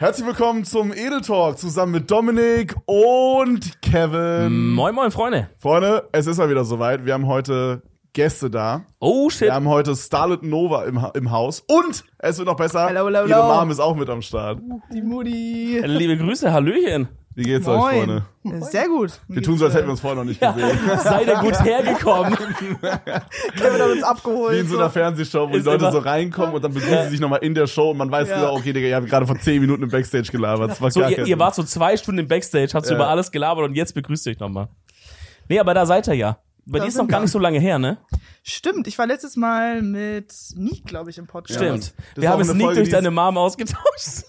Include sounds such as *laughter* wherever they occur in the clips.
Herzlich willkommen zum Edel Talk zusammen mit Dominik und Kevin. Moin, moin, Freunde. Freunde, es ist mal wieder soweit. Wir haben heute Gäste da. Oh, shit. Wir haben heute Starlet Nova im, Ha- im Haus. Und es wird noch besser. Hello, hello, Ihre hello. Mom ist auch mit am Start. Die Mutti. Liebe Grüße, Hallöchen. Wie geht's euch, Freunde? Sehr gut. Wir tun so, als hätten wir uns vorher noch nicht gesehen. *laughs* Seid ihr gut hergekommen? *laughs* Kevin hat uns abgeholt. Wie in so einer Fernsehshow, wo die Leute so reinkommen und dann begrüßen sie sich nochmal in der Show und man weiß Ja. genau, okay, Digga, ihr habt gerade vor 10 Minuten im Backstage gelabert. Das war So, ihr, ihr wart so zwei Stunden im Backstage, habt so Ja. über alles gelabert und jetzt begrüßt ihr euch nochmal. Nee, aber da seid ihr ja. Bei Da dir ist noch gar wir. nicht so lange her, ne? Stimmt, ich war letztes Mal mit Nick, glaube ich, im Podcast. Stimmt. Das Wir haben es Folge, durch deine Mom ausgetauscht. *laughs*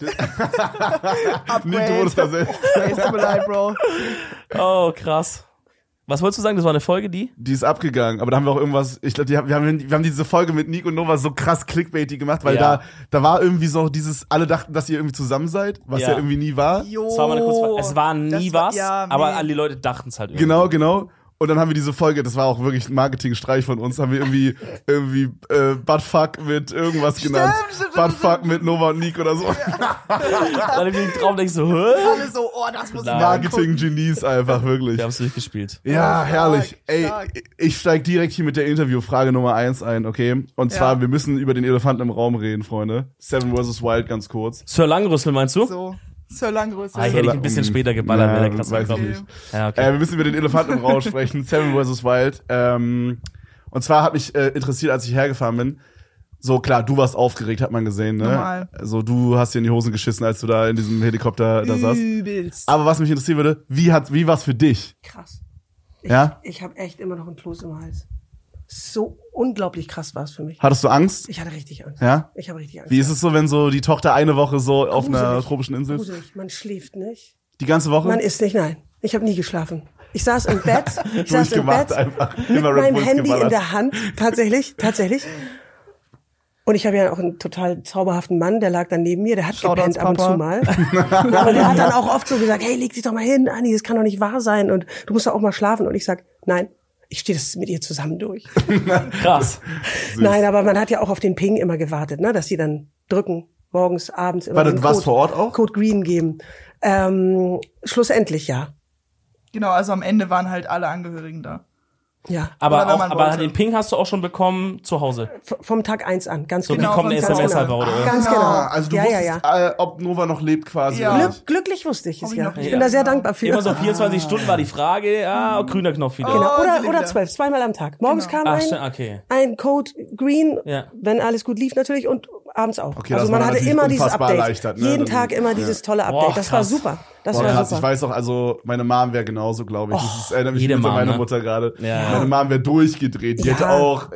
Nick, du wurdest. *laughs* Ey, es tut mir leid, Bro. Oh, krass. Was wolltest du sagen? Das war eine Folge, die? Die ist abgegangen, aber da haben wir auch irgendwas, ich glaube, wir haben, wir haben diese Folge mit Nick und Nova so krass clickbaity gemacht, weil Ja. da, da war irgendwie so dieses, alle dachten, dass ihr irgendwie zusammen seid, was ja, Ja. irgendwie nie war. Jo. Das war mal eine kurze Es war nie Das war- was, ja, aber nee. alle Leute dachten es halt irgendwie. Genau, genau. Und dann haben wir diese Folge, das war auch wirklich ein Marketingstreich von uns, haben wir irgendwie, irgendwie, äh, Buttfuck mit irgendwas genannt. stimmt, stimmt, Buttfuck stimmt. mit Nova und Nick oder so. *laughs* Alle den Traum denkst so, hä? Alle so, oh, das muss ich. Marketing-Genies einfach, wirklich. Wir haben es durchgespielt. Ja, herrlich. Ey, stark. ich steig direkt hier mit der Interviewfrage Nummer eins ein, okay? Und zwar, Ja. wir müssen über den Elefanten im Raum reden, Freunde. Seven vs. Wild, ganz kurz. Sir Langrüssel, meinst du? So, Sir Langgröße. Ah, hätte ich ein bisschen später geballert, Ja, wäre der krass weiß ich gekommen. nicht. Ja, okay. Äh, wir müssen über den Elefanten im Raum sprechen. *laughs* Seven vs. Wild. Ähm, und zwar hat mich äh, interessiert, als ich hergefahren bin. So klar, du warst aufgeregt, hat man gesehen, ne? Normal. Also du hast dir in die Hosen geschissen, als du da in diesem Helikopter da saßt. Übelst. Aber was mich interessieren würde, wie hat, wie war's für dich? Krass. Ich, Ja? Ich habe echt immer noch einen Kloß im Hals. So unglaublich krass war es für mich. Hattest du Angst? Ich hatte richtig Angst. Ja? Ich habe richtig Angst. Wie ist es so, wenn so die Tochter eine Woche so auf einer Gruselig. tropischen Insel ist? Gruselig. Man schläft nicht. Die ganze Woche? Man isst nicht, nein. Ich habe nie geschlafen. Ich saß im Bett. *laughs* Ich saß im Bett einfach. mit meinem Handy geballert. in der Hand. Tatsächlich, tatsächlich. Und ich habe ja auch einen total zauberhaften Mann, der lag dann neben mir, der hat Shoutouts, gepennt ab und zu mal. *laughs* Aber der hat dann auch oft so gesagt, hey, leg dich doch mal hin, Anni, das kann doch nicht wahr sein und du musst doch auch mal schlafen. Und ich sag, nein, ich stehe das mit ihr zusammen durch. *laughs* Krass. Nein, aber man hat ja auch auf den Ping immer gewartet, ne, dass sie dann drücken, morgens, abends immer du warst Code- vor Ort auch? Code Green geben. Ähm, schlussendlich ja. Genau, also am Ende waren halt alle Angehörigen da. Ja. Aber, auch, aber den Ping hast du auch schon bekommen zu Hause. V vom Tag eins an, ganz So, genau. wie kommt eine SMS einfach, oder? Ganz Genau. genau. also du ja, ja, wusstest, ja. Äh, ob Nova noch lebt quasi. Ja. Glück, glücklich wusste ich es ja. noch Ich bin da sehr Genau. dankbar für. Immer so 24 Stunden war die Frage, ja, grüner Knopf wieder. Genau. Oh, Oder, sie oder zwölf, zweimal am Tag. Morgens Genau. kam Ach, ein, okay. ein Code Green, Ja. wenn alles gut lief natürlich und abends auch. Okay, also das man war hatte immer dieses Update. erleichtert, ne? Jeden Tag immer dieses tolle Update. Boah, das war super. Das Boah, war krass, ich super. weiß auch, also meine Mom wäre genauso, glaube ich. das ist, erinnert mich an meine ne? Mutter gerade. Ja. Meine Mom wäre durchgedreht. Die Ja. hätte auch,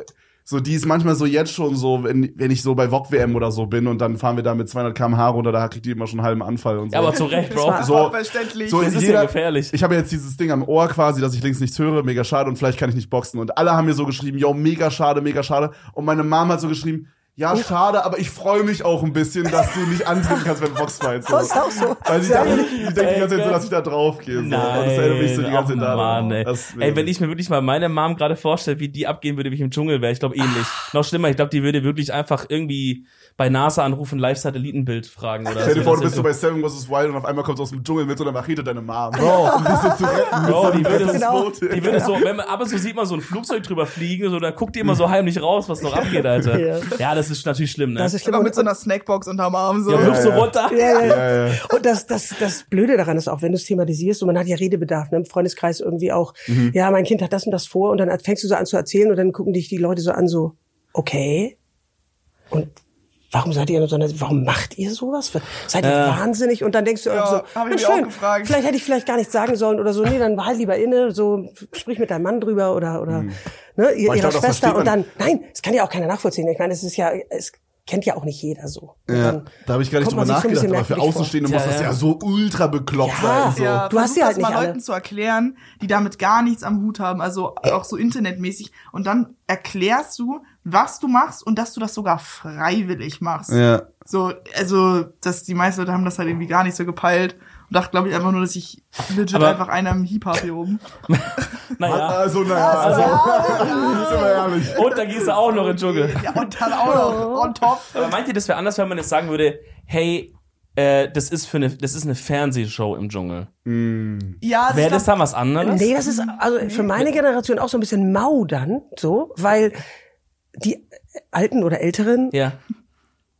so die ist manchmal so jetzt schon so, wenn, wenn ich so bei VOG WM oder so bin und dann fahren wir da mit 200 km/h runter, da kriegt die immer schon einen halben Anfall und so. Ja, aber zu Recht, Das Bro. so, Verständlich. so Das ist jeder, ja gefährlich. Ich habe jetzt dieses Ding am Ohr quasi, dass ich links nichts höre, mega schade und vielleicht kann ich nicht boxen. Und alle haben mir so geschrieben, yo, mega schade, mega schade. Und meine Mom hat so geschrieben, ja, schade, aber ich freue mich auch ein bisschen, dass du nicht antreten kannst beim Boxfight. So. *laughs* Das ist auch so. Weil Sehr dachte, ich denke die ganze Zeit so, dass ich da drauf gehe. So. und das erinnert mich so die ganze Zeit oh daran. Ey. Ey, wenn ich mir wirklich mal meine Mom gerade vorstelle, wie die abgehen würde, wie ich im Dschungel wäre, ich glaube ähnlich. Noch schlimmer, ich glaube, die würde wirklich einfach irgendwie bei NASA anrufen, Live-Satellitenbild fragen oder Stell dir so. vor, du bist so bei Seven vs. Wild und auf einmal kommst du aus dem Dschungel mit so einer Machete deine Mom. Bro, um dich so zu *laughs* retten. Bro, so die würde, Genau. Die würde so, wenn man, ab und zu sieht man so ein Flugzeug drüber fliegen, so, dann guckt die immer so heimlich raus, was noch abgeht, Alter. Ja. Ja, das ist natürlich schlimm, ne? Das ist schlimm. Aber mit so einer Snackbox unterm Arm so. ja, Ja, ja. runter. ja, ja. Ja, ja. Und das, das, das Blöde daran ist auch, wenn du es thematisierst und man hat ja Redebedarf, ne, im Freundeskreis irgendwie auch, Mhm. ja, mein Kind hat das und das vor und dann fängst du so an zu erzählen und dann gucken dich die Leute so an, so, okay. Und warum seid ihr so warum macht ihr sowas? Seid ihr Ja. wahnsinnig? Und dann denkst du Ja, auch so, hab ich mich auch schön, gefragt. vielleicht hätte ich vielleicht gar nichts sagen sollen oder so, nee, dann halt lieber inne, so, sprich mit deinem Mann drüber oder, oder, ne, ihr, ihrer glaub, Schwester und dann, nein, das kann ja auch keiner nachvollziehen. Ich meine, es ist ja, es kennt ja auch nicht jeder so. Ja, da habe ich gar nicht drüber nachgedacht, aber für vor. Außenstehende muss Ja, das ja. ja so ultra bekloppt Ja. sein. So. Ja, Du hast sie halt das mal nicht alle. Leuten zu erklären, die damit gar nichts am Hut haben, also auch so internetmäßig. Und dann erklärst du, was du machst und dass du das sogar freiwillig machst. Ja. So, also, dass die meisten Leute haben das halt irgendwie gar nicht so gepeilt. Und dachte, glaube ich, einfach nur, dass ich legit Aber- einfach einer im Hieb habe hier oben. *laughs* Naja. Also, naja, also, *laughs* ehrlich. Und da gehst du auch noch in den Dschungel. Ja, und dann auch noch on top. Aber meint ihr, das wäre anders, wenn man jetzt sagen würde, hey, äh, das ist für eine, das ist eine Fernsehshow im Dschungel. Ja, also Wäre das dann was anderes? Nee, das ist also für meine Generation auch so ein bisschen mau dann, so, weil die Alten oder Älteren Ja.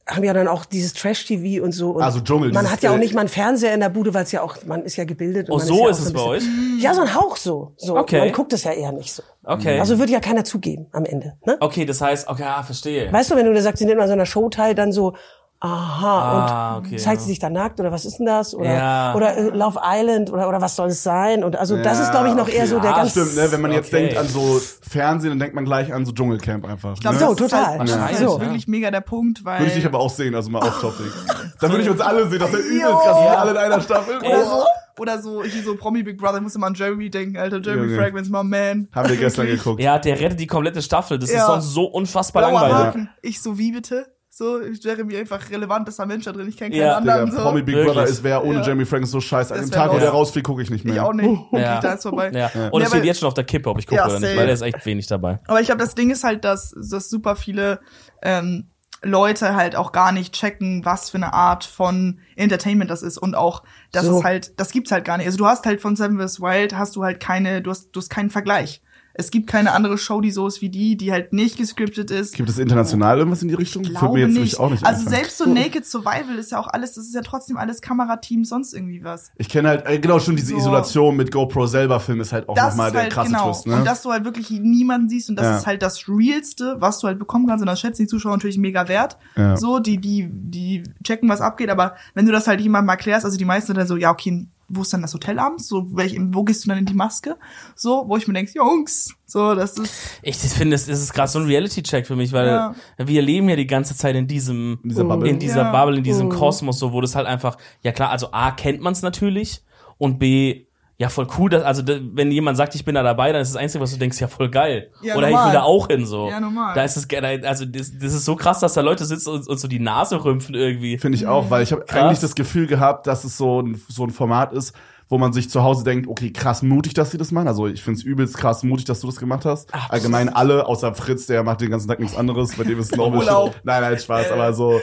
haben ja dann auch dieses Trash-TV und so. Und Also Dschungel, Man hat ja auch äh, nicht mal einen Fernseher in der Bude, weil es ja auch, man ist ja gebildet. und Oh, man so ja ist auch es bei euch? Ja, so ein Hauch so. so. Okay. Man guckt es ja eher nicht so. Okay. Also würde ja keiner zugeben am Ende. Ne? Okay, das heißt, okay, ah, verstehe. Weißt du, wenn du da sagst, sie nimmt mal so einer Show teil, dann so, aha, Ah, und okay, zeigt ja. sie sich da nackt oder was ist denn das? Oder, Ja. oder äh, Love Island oder, oder was soll es sein? Und also das ist, glaube ich, noch eher so der Ja, ganz... Stimmt, ne? Wenn man jetzt Okay. denkt an so Fernsehen, dann denkt man gleich an so Dschungelcamp einfach. ich glaub, ne? So, das ist total. Halt, das ist Wahrscheinlich, halt so. wirklich mega der Punkt, weil. Würde ich dich aber auch sehen, also mal auf Topic. *laughs* Dann würde ich uns alle sehen, das wäre übelst krass, wir alle in einer Staffel. oder so. Oder so, hier so Promi Big Brother, ich muss immer an Jeremy denken, Alter. Jeremy Junge. Fragments, my man. Haben wir gestern geguckt. Ja, der rettet die komplette Staffel. Das ist Ja. sonst so unfassbar Blauer langweilig. Haken. Ich so, wie bitte? So, Jeremy einfach relevantester Mensch da drin. Ich kenne keinen Ja. anderen. Digga, so. Promi Big. Brother ist wer ohne Ja. Jeremy Frank ist so scheiße. An dem Tag, wo der rausfliegt, gucke ich nicht Ich mehr. auch nicht. *laughs* Ja. Da ist vorbei. Ja. Und Ja, es steht jetzt schon auf der Kippe, ob ich gucke Ja, oder nicht, weil der ist echt wenig dabei. Aber ich glaube, das Ding ist halt, dass, dass super viele ähm, Leute halt auch gar nicht checken, was für eine Art von Entertainment das ist und auch, das So. ist halt, das gibt's halt gar nicht. Also du hast halt von Seven vs. Wild hast du halt keine, du hast, du hast keinen Vergleich. Es gibt keine andere Show, die so ist wie die, die halt nicht gescriptet ist. Gibt es international irgendwas in die Richtung? Ich glaube mir jetzt nicht. auch nicht also einfallen. selbst so Naked Survival ist ja auch alles, das ist ja trotzdem alles Kamerateam, sonst irgendwie was. Ich kenne halt, äh, genau, schon diese So. Isolation mit GoPro selber Film ist halt auch nochmal ist der halt krasse genau. Twist, ne? Und dass du halt wirklich niemanden siehst und das Ja. ist halt das Realste, was du halt bekommen kannst. Und das schätzen die Zuschauer natürlich mega wert. Ja. So, die, die, die checken, was abgeht. Aber wenn du das halt jemandem erklärst, also die meisten sind dann so, ja, okay, wo ist dann das Hotel abends? So, welch, wo gehst du dann in die Maske? So, wo ich mir denke, Jungs, so, das ist, Ich finde, es ist gerade so ein Reality-Check für mich, weil Ja. wir leben ja die ganze Zeit in diesem, In dieser Bubble. in dieser Ja. Bubble, in diesem Kosmos, so, wo das halt einfach, ja klar, also A, kennt man es natürlich und B, ja, voll cool, dass, also wenn jemand sagt, ich bin da dabei, dann ist das Einzige, was du denkst, ja, voll geil. Ja, Oder ich normal. will da auch hin, so. Ja, normal. Da ist es, also das, das ist so krass, dass da Leute sitzen und, und so die Nase rümpfen irgendwie. Finde ich auch, weil ich habe eigentlich das Gefühl gehabt, dass es so ein, so ein Format ist, wo man sich zu Hause denkt, okay, krass mutig, dass sie das machen. Also ich finde es übelst krass mutig, dass du das gemacht hast. Allgemein alle, außer Fritz, der macht den ganzen Tag nichts anderes. Bei dem ist glaube ich Urlaub. Nein, nein, Spaß, aber so,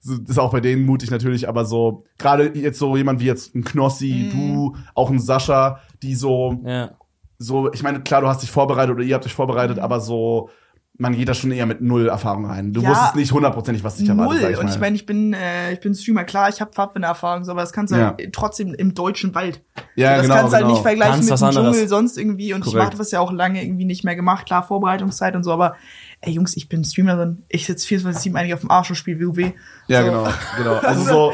so ist auch bei denen mutig natürlich, aber so gerade jetzt so jemand wie jetzt ein Knossi, du, auch ein Sascha, die so Ja. so, ich meine, klar, du hast dich vorbereitet oder ihr habt euch vorbereitet, Mhm. aber so, man geht da schon eher mit null Erfahrung rein. Du Ja, wusstest nicht hundertprozentig, was dich erwartet, null. sag ich und mal. ich meine, ich bin, äh, ich bin Streamer, klar, ich habe Pfadfinder-Erfahrung, so, aber das kannst du Ja. halt trotzdem im deutschen Wald. ja, das genau, kannst du halt genau. nicht vergleichen Ganz mit dem anderes. Dschungel, sonst irgendwie. Und ich Korrekt. mache das ja auch lange irgendwie nicht mehr gemacht. Klar, Vorbereitungszeit und so, aber ey Jungs, ich bin Streamerin. Ich sitze 24-7 eigentlich auf dem Arsch und spiele WoW. Ja, so. genau, genau. *laughs* Also so,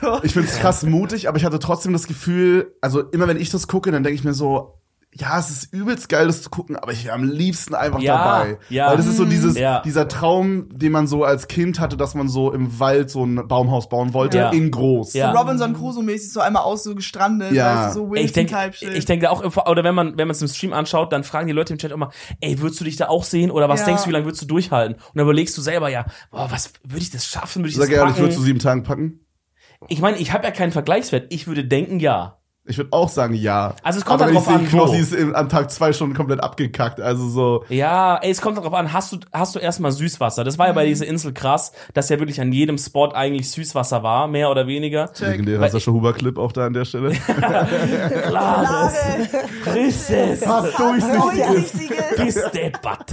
So. ich find's krass mutig, aber ich hatte trotzdem das Gefühl, also immer wenn ich das gucke, dann denke ich mir so, ja, es ist übelst geil, das zu gucken, aber ich wäre am liebsten einfach Ja, dabei. ja. Weil das ist so dieses, Ja. dieser Traum, den man so als Kind hatte, dass man so im Wald so ein Baumhaus bauen wollte, Ja. in groß. Ja. Robinson Crusoe-mäßig so einmal aus so gestrandet, Ja. weißt du, so Ich denke, Wilson-Type-Shit. ich denke auch, oder wenn man, wenn man es im Stream anschaut, dann fragen die Leute im Chat immer, ey, würdest du dich da auch sehen oder was Ja. denkst du, wie lange würdest du durchhalten? Und dann überlegst du selber, ja, boah, was würde ich das schaffen, würde ich Sag das ehrlich, packen? würdest du sieben Tagen packen? Ich meine, ich habe ja keinen Vergleichswert. Ich würde denken, ja. Ich würde auch sagen, ja. Also es kommt aber halt sehe an. Knossi ist an Tag zwei schon komplett abgekackt. Also so. Ja, ey, es kommt darauf an, hast du, hast du erstmal Süßwasser? Das war ja bei Mhm. dieser Insel krass, dass ja wirklich an jedem Spot eigentlich Süßwasser war, mehr oder weniger. Legendärer Sascha Huber-Clip auch da an der Stelle. Klares, frisches, Fast durchsichtig. Gesteppert.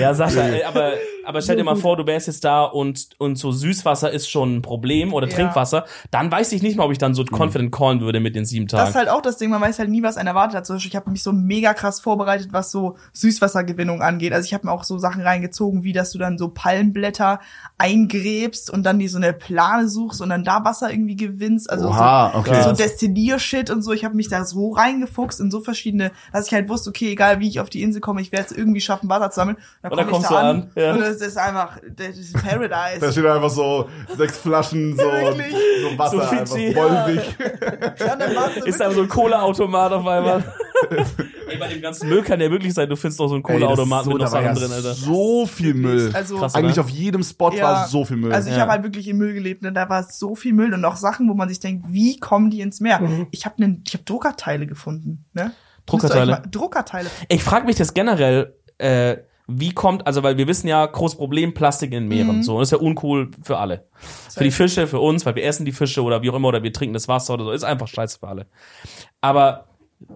Ja, Sascha, äh, aber, aber stell dir mal vor, du wärst jetzt da und, und so Süßwasser ist schon ein Problem oder Ja. Trinkwasser, dann weiß ich nicht mal, ob ich dann so confident callen würde mit den sieben Das Tagen. ist halt auch das Ding, man weiß halt nie, was einen erwartet hat. Zum Beispiel, ich habe mich so mega krass vorbereitet, was so Süßwassergewinnung angeht. Also ich habe mir auch so Sachen reingezogen, wie dass du dann so Palmblätter eingräbst und dann die so eine Plane suchst und dann da Wasser irgendwie gewinnst. Also Oha, so, okay. so Destilliershit und so. Ich habe mich da so reingefuchst in so verschiedene, dass ich halt wusste, okay, egal wie ich auf die Insel komme, ich werde es irgendwie schaffen, Wasser zu sammeln. Dann Und dann komm kommst da du an, an, ja. und es ist einfach, das ist Paradise. Da steht einfach so sechs Flaschen, so, *laughs* so Wasser, So einfach wolvig. Ja, *laughs* so ist da so ein Cola-Automat auf einmal. *laughs* Ey, bei dem ganzen Müll kann der wirklich sein, du findest doch so einen Ey, das ist Cola-Automat so, mit noch Sachen ja drin, Alter. So viel Müll. Also, Krass, Eigentlich auf jedem Spot war so viel Müll. Also ich Ja. habe halt wirklich im Müll gelebt, ne? da war so viel Müll und auch Sachen, wo man sich denkt, wie kommen die ins Meer? Ich habe ne, ich habe Druckerteile gefunden, ne? Druckerteile? mal- Druckerteile. Ich frage mich das generell, äh, wie kommt, also weil wir wissen ja, großes Problem, Plastik in Meeren. So, das ist ja uncool für alle. Für die Fische, für uns, weil wir essen die Fische oder wie auch immer, oder wir trinken das Wasser oder so, ist einfach scheiße für alle. Aber,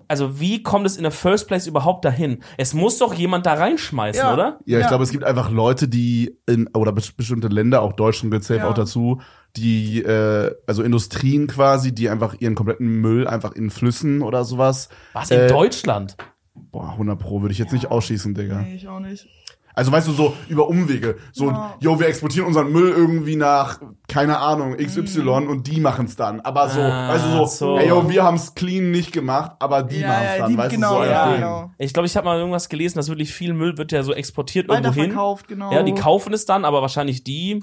also wie kommt es in der First Place überhaupt dahin? Es muss doch jemand da reinschmeißen, Ja. oder? Ja, ich Ja. glaube, es gibt einfach Leute, die in, oder bes- bestimmte Länder, auch Deutschland gehört safe Ja. auch dazu, die, äh, also Industrien quasi, die einfach ihren kompletten Müll einfach in Flüssen oder sowas. Was, in Äh, Deutschland? Boah, 100 Pro würde ich jetzt nicht ausschießen, Digga. Nee, ich auch nicht. Also weißt du, so über Umwege. So, Ja. yo, wir exportieren unseren Müll irgendwie nach, keine Ahnung, XY Mhm. und die machen's dann. Aber so, Ah, weißt du, so, so. ey, yo, wir haben's clean nicht gemacht, aber die Ja, machen's ja, dann, die- weißt genau, du, so ja, genau. Ich glaube, ich habe mal irgendwas gelesen, dass wirklich viel Müll wird ja so exportiert irgendwo hin. Genau. Ja, die kaufen es dann, aber wahrscheinlich die,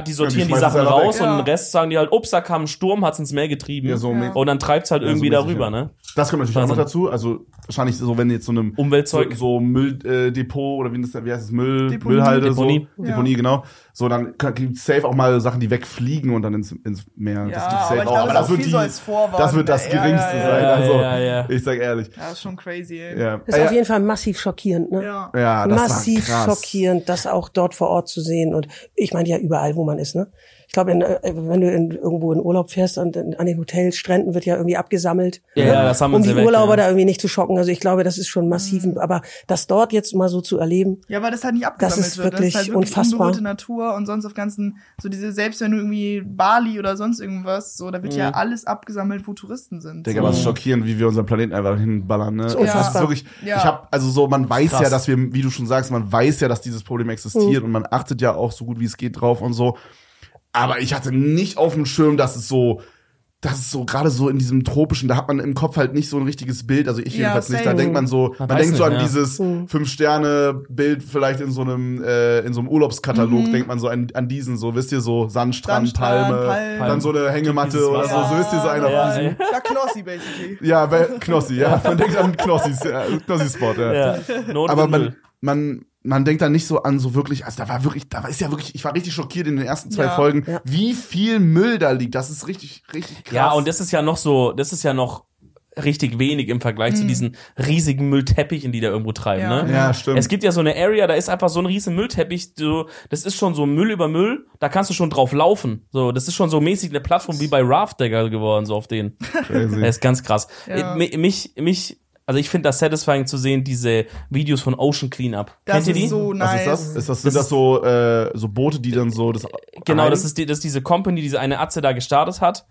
die sortieren die, es Sachen raus und Ja. den Rest sagen die halt, ups, da kam ein Sturm, hat's ins Meer getrieben. Ja, so Und dann treibt's halt Ja, irgendwie so darüber, ja. ne? Das kommt natürlich auch noch dazu. Also wahrscheinlich so, wenn jetzt so einem Umweltzeug. so, so Mülldepot äh, Depot oder wie, das, wie heißt es, Müll, Deponie. Müllhalde, Deponie. so, Ja. Deponie, genau. So, dann gibt safe auch mal Sachen, die wegfliegen und dann ins, ins Meer. Ja, das gibt's aber safe ich auch. glaube, Aber das wird die, so das wird das Ja, geringste ja, sein. ja. Also, Ja, ja. ich sag ehrlich. Ja, ist schon crazy, ey. Ja, Das ist ja, auf jeden Fall massiv schockierend, ne? Ja. ja das massiv war krass. schockierend, das auch dort vor Ort zu sehen. Und ich meine ja überall, wo man ist, ne? Ich glaube, äh, wenn du in, irgendwo in Urlaub fährst und in, an den Hotelstränden wird ja irgendwie abgesammelt, Ja, ne? ja, das haben um die weg, Urlauber ja. da irgendwie nicht zu schocken. Also ich glaube, das ist schon massiv. Aber das dort jetzt mal so zu erleben, Ja, weil das halt nicht abgesammelt Das ist wird. wirklich das ist halt wirklich unfassbar. unberührte Natur und sonst auf ganzen, so diese, selbst wenn du irgendwie Bali oder sonst irgendwas, so, da wird ja alles abgesammelt, wo Touristen sind. Digga, so. was schockierend, wie wir unseren Planeten einfach hinballern, ne? ist Das unfassbar. ist wirklich, Ja. ich hab, also so, man weiß Krass. ja, dass wir, wie du schon sagst, man weiß ja, dass dieses Problem existiert Mhm. und man achtet ja auch so gut wie es geht drauf und so. Aber ich hatte nicht auf dem Schirm, dass es so, das ist so gerade so in diesem tropischen, da hat man im Kopf halt nicht so ein richtiges Bild, also ich Ja, jedenfalls nicht. Da same. denkt man so, man, weiß denkt so nicht, an ja. dieses Mhm. Fünf-Sterne-Bild vielleicht in so einem, äh, in so einem Urlaubskatalog, denkt man so an, an diesen, so, wisst ihr, so Sandstrand, Sandstrand, Palme, Palmen. dann so eine Hängematte Dieses oder so, so wisst ihr, so einer Ja, von diesen ja. Ja, Knossi, basically. ja, bei Knossi, ja. Man denkt an Knossis, ja, Knossi-Spot, ja. Ja. *laughs* Not Aber man, man, man denkt da nicht so an so wirklich, also da war wirklich, da war ist ja wirklich, ich war richtig schockiert in den ersten zwei Ja. Folgen, Ja. wie viel Müll da liegt. Das ist richtig, richtig krass. Ja, und das ist ja noch so, das ist ja noch richtig wenig im Vergleich zu diesen riesigen Müllteppichen, die da irgendwo treiben, Ja. ne? ja, stimmt. Es gibt ja so eine Area, da ist einfach so ein riesen Müllteppich, so, das ist schon so Müll über Müll, da kannst du schon drauf laufen. So, das ist schon so mäßig eine Plattform wie bei Raft Digger geworden, so auf den. Crazy. *laughs* Das ist ganz krass. Ja. Äh, mi- Mich, mich, also ich finde das satisfying zu sehen, diese Videos von Ocean Cleanup. Das Kennt ihr ist die? so Was nice. ist das? Ist das, sind Das das so, äh, so Boote, die dann so das Genau, rein- das ist, die, das ist diese Company, die diese eine Atze da gestartet hat.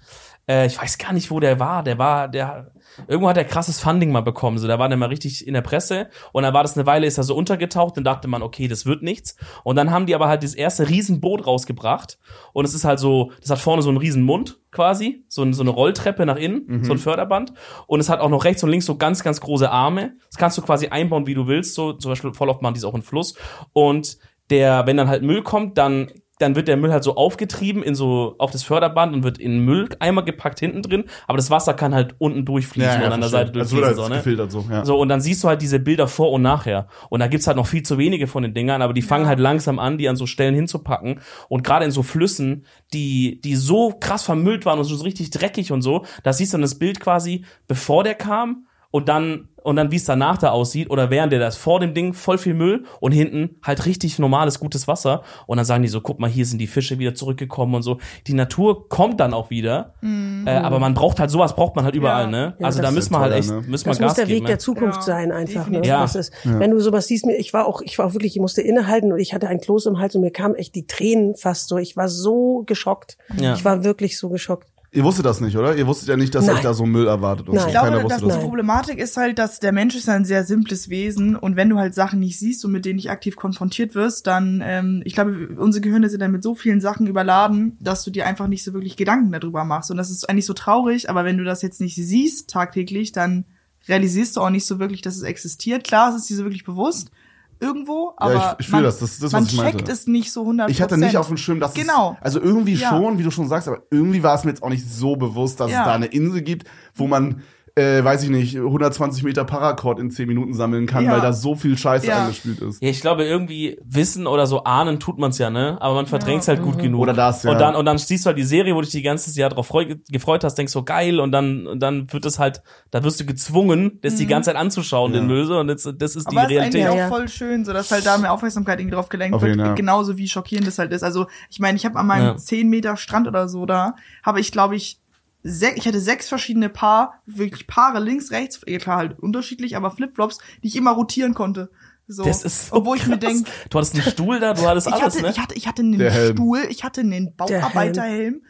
Äh, ich weiß gar nicht, wo der war. Der war, der, irgendwo hat er krasses Funding mal bekommen. So, da war der mal richtig in der Presse. Und dann war das eine Weile, ist er so untergetaucht. Dann dachte man, okay, das wird nichts. Und dann haben die aber halt das erste Riesenboot rausgebracht. Und es ist halt so, das hat vorne so einen riesen Mund quasi. So, so eine Rolltreppe nach innen. So ein Förderband. Und es hat auch noch rechts und links so ganz, ganz große Arme. Das kannst du quasi einbauen, wie du willst. So, zum Beispiel voll oft machen die es auch in Fluss. Und der, wenn dann halt Müll kommt, dann dann wird der Müll halt so aufgetrieben in so auf das Förderband und wird in einen Mülleimer gepackt hinten drin, aber das Wasser kann halt unten durchfließen ja, ja, und an der. Seite Also durchfließen wird so, ne? gefiltert so, ja. So und dann siehst du halt diese Bilder vor und nachher und da gibt's halt noch viel zu wenige von den Dingern, aber die fangen halt langsam an, die an so Stellen hinzupacken und gerade in so Flüssen, die die so krass vermüllt waren und so richtig dreckig und so, da siehst du dann das Bild quasi bevor der kam und dann und dann wie es danach da aussieht oder während der das vor dem Ding voll viel Müll und hinten halt richtig normales gutes Wasser und dann sagen die so guck mal hier sind die Fische wieder zurückgekommen und so die Natur kommt dann auch wieder äh, aber man braucht halt sowas braucht man halt überall Ja. ne Ja, also das da müssen wir halt echt ne? müssen wir Das Gas muss der geben Weg ne? der Zukunft Ja, sein, einfach. Ne? Ja. Das ist, Wenn du sowas siehst, mir, ich war auch, ich war wirklich, ich musste innehalten und ich hatte ein Kloß im Hals und mir kamen echt die Tränen fast so. Ich war so geschockt. Ja. Ich war wirklich so geschockt. Ihr wusstet das nicht, oder? Ihr wusstet ja nicht, dass Nein. euch da so Müll erwartet. Und Nein. so. Ich glaube, dass das. die Problematik ist halt, dass der Mensch ist ein sehr simples Wesen und wenn du halt Sachen nicht siehst und mit denen nicht aktiv konfrontiert wirst, dann, ähm, ich glaube, unsere Gehirne sind dann mit so vielen Sachen überladen, dass du dir einfach nicht so wirklich Gedanken darüber machst. Und das ist eigentlich so traurig, aber wenn du das jetzt nicht siehst tagtäglich, dann realisierst du auch nicht so wirklich, dass es existiert. Klar, es ist dir so wirklich bewusst irgendwo, aber Ja, ich- ich man, das. Das das, man checkt es nicht so 100%. Ich hatte nicht auf dem Schirm, dass Genau. es, also irgendwie Ja. schon, wie du schon sagst, aber irgendwie war es mir jetzt auch nicht so bewusst, dass Ja. es da eine Insel gibt, wo man äh, weiß ich nicht, 120 Meter Paracord in 10 Minuten sammeln kann, Ja. weil da so viel Scheiße Ja. eingespült ist. Ja, ich glaube, irgendwie wissen oder so ahnen tut man's ja, ne? Aber man verdrängt's Ja. halt gut genug. Oder das, ja. Und dann, und dann siehst du halt die Serie, wo du dich die ganze Jahr drauf freu, gefreut hast, denkst so geil und dann, und dann wird es halt, da wirst du gezwungen, das die ganze Zeit anzuschauen, den Müll so, und das, das ist die Mhm. Aber es ist eigentlich Realität. auch voll schön, so dass halt da mehr Aufmerksamkeit irgendwie drauf gelenkt Auf wird, jeden, ja. genauso wie schockierend das halt ist. Also ich meine, ich habe an meinem Ja. 10 Meter Strand oder so da, habe ich glaube ich sech, ich hatte sechs verschiedene Paar, wirklich Paare links, rechts, ja klar halt unterschiedlich, aber Flipflops, die ich immer rotieren konnte. So. Das ist so Obwohl ich mir krass. denk, Du hattest einen Stuhl da, du hattest *laughs* ich alles, hatte, ne? ich hatte, ich hatte einen. Stuhl, ich hatte einen Bauarbeiterhelm.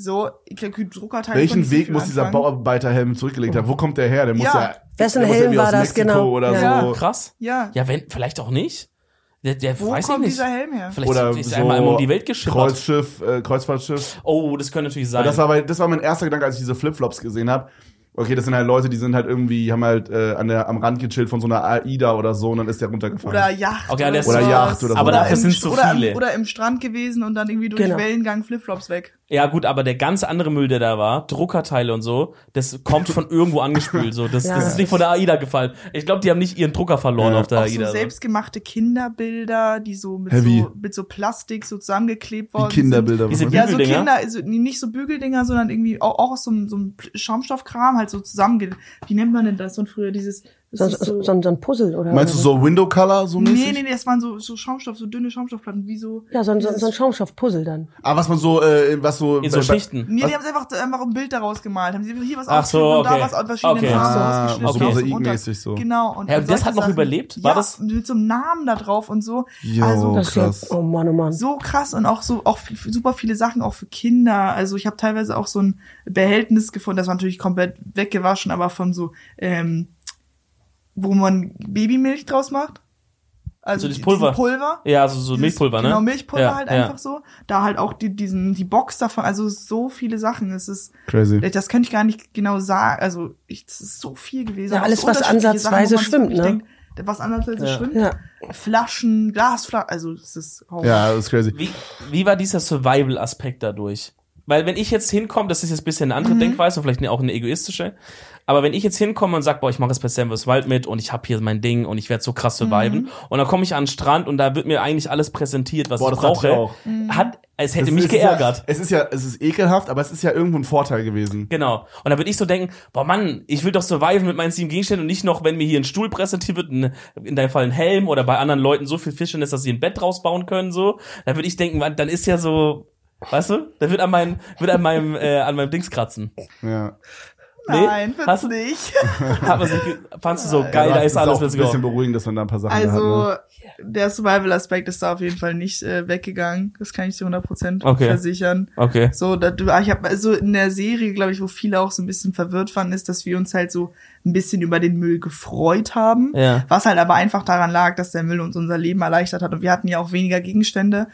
So, ich Druckerteil. Welchen Weg muss dieser Bauarbeiterhelm zurückgelegt haben? Wo kommt der her? Der muss Ja. ja. Wessen der muss ja Helm war aus das, Mexiko genau. Oder Ja. so. Krass. Ja. Ja, wenn, vielleicht auch nicht. Der, der Wo weiß ich kommt nicht. dieser Helm her? Vielleicht Oder ist so er einmal um die Welt geschippert. Kreuzschiff, äh, Kreuzfahrtschiff. Oh, das könnte natürlich sein. Aber das war, bei, das war mein erster Gedanke, als ich diese Flipflops gesehen habe. Okay, das sind halt Leute, die sind halt irgendwie, haben halt äh, an der, am Rand gechillt von so einer AIDA oder so und dann ist der runtergefallen. Oder Yacht. Okay, Oder sowas. Yacht oder so. Aber dafür so oder viele. Im, oder im Strand gewesen und dann irgendwie durch Genau. Wellengang Flipflops weg. Ja, gut, aber der ganz andere Müll, der da war, Druckerteile und so, das kommt von irgendwo angespült. So. Das, *laughs* Ja. das ist nicht von der AIDA gefallen. Ich glaube, die haben nicht ihren Drucker verloren Ja. auf der Auch AIDA. so selbstgemachte Kinderbilder, die so mit, Heavy. so mit so Plastik so zusammengeklebt Die worden Kinderbilder. Diese was sind. man- Ja, so? Kinder, also nicht so Bügeldinger, sondern irgendwie auch, auch aus so, einem- so einem Schaumstoffkram halt so zusammenge... Wie nennt man denn das? Und früher dieses... So, ist so, so, so ein Puzzle oder Meinst du so Window Color so mäßig? Nee, nee, nee, das waren so, so Schaumstoff, so dünne Schaumstoffplatten, wie so... Ja, so, ein- so, so ein Schaumstoffpuzzle dann. Ah, was man so, äh, was so. In so Schichten. Nee, Was? die haben einfach, einfach ein Bild daraus gemalt. Haben sie hier was Ach so, ausgeschnitten und okay. da was aus verschiedenen Okay. Farben Ah, ausgeschnitten. okay. und so Mosaikmäßig so. Genau. Und Ja, und das hat noch Sachen. überlebt? War ja, das- mit so einem Namen da drauf und so. Jo, also, Das ist krass. oh Mann, oh Mann. so krass und auch so auch super viele Sachen auch für Kinder. Also ich habe teilweise auch so ein Behältnis gefunden, das war natürlich komplett weggewaschen, aber von so ähm, wo man Babymilch draus macht. Also So dieses die- Pulver. Pulver. Ja, also so Dieses- Milchpulver, ne? Genau, Milchpulver Ja, halt ja. einfach so. Da halt auch die, diesen, die Box davon, also so viele Sachen. Es ist, Crazy. das könnte ich gar nicht genau sagen. Also, ich, das ist so viel gewesen. Ja, Auch alles, was ansatzweise Sachen, schwimmt, ne? denkt, was ansatzweise Ja. schwimmt. Ja. Flaschen, Glasflaschen, also es ist oh. Ja, das ist crazy. Wie, wie war dieser Survival-Aspekt dadurch? Weil wenn ich jetzt hinkomme, das ist jetzt ein bisschen eine andere Mhm. Denkweise, vielleicht auch eine egoistische, aber wenn ich jetzt hinkomme und sag, boah, ich mache jetzt bei Sam vs. Wild mit und ich habe hier mein Ding und ich werde so krass surviven Mhm. und dann komme ich an den Strand und da wird mir eigentlich alles präsentiert, was Boah, ich das hatte ich brauche, auch. Mhm. hat, es hätte Es mich ist geärgert. Ja, es ist ja, es ist ekelhaft, aber es ist ja irgendwo ein Vorteil gewesen. Genau. Und da würde ich so denken, boah Mann, ich will doch surviven mit meinen sieben Gegenständen und nicht noch, wenn mir hier ein Stuhl präsentiert wird, ein, in deinem Fall ein Helm oder bei anderen Leuten so viel Fischen ist, dass sie ein Bett draus bauen können, so. Da würde ich denken, dann ist ja so, weißt du, da wird an meinem, wird an meinem, äh, an meinem Dings kratzen. Ja. Nee? Nein, Hast wird's du- nicht. *laughs* Hat man sich, fandst du so Ja, geil, da das ist alles, let's ein bisschen beruhigend, dass man da ein paar Sachen Also, hat. der Survival-Aspekt ist da auf jeden Fall nicht äh, weggegangen. Das kann ich dir 100% Okay. versichern. Okay. So, da, du- ich habe also in der Serie, glaube ich, wo viele auch so ein bisschen verwirrt fanden, ist, dass wir uns halt so ein bisschen über den Müll gefreut haben. Ja. Was halt aber einfach daran lag, dass der Müll uns unser Leben erleichtert hat. Und wir hatten ja auch weniger Gegenstände.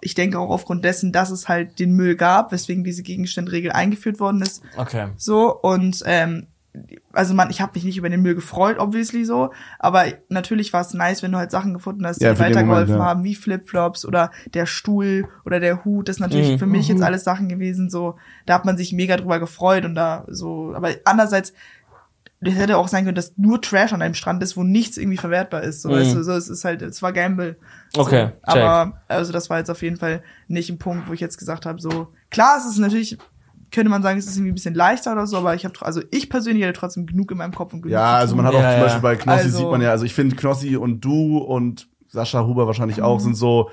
Ich denke auch aufgrund dessen, dass es halt den Müll gab, weswegen diese Gegenständregel eingeführt worden ist. Okay. So, und ähm, also man, ich habe mich nicht über den Müll gefreut, obviously so, aber natürlich war es nice, wenn du halt Sachen gefunden hast, die Ja, weitergeholfen Moment, ja. haben, wie Flipflops oder der Stuhl oder der Hut. Das ist natürlich Mhm. für mich jetzt alles Sachen gewesen, so, da hat man sich mega drüber gefreut und da so, aber andererseits, das hätte auch sein können, dass nur Trash an einem Strand ist, wo nichts irgendwie verwertbar ist. So, Mhm. weißt du, so, es ist halt, es war Gamble. So, Okay, check. aber also das war jetzt auf jeden Fall nicht ein Punkt, wo ich jetzt gesagt habe, so klar, es ist natürlich könnte man sagen, es ist irgendwie ein bisschen leichter oder so, aber ich habe also ich persönlich hatte trotzdem genug in meinem Kopf und genug Ja, also man hat auch Ja, zum ja. Beispiel bei Knossi Also- sieht man ja, also ich finde Knossi und du und Sascha Huber wahrscheinlich auch Mhm. sind so,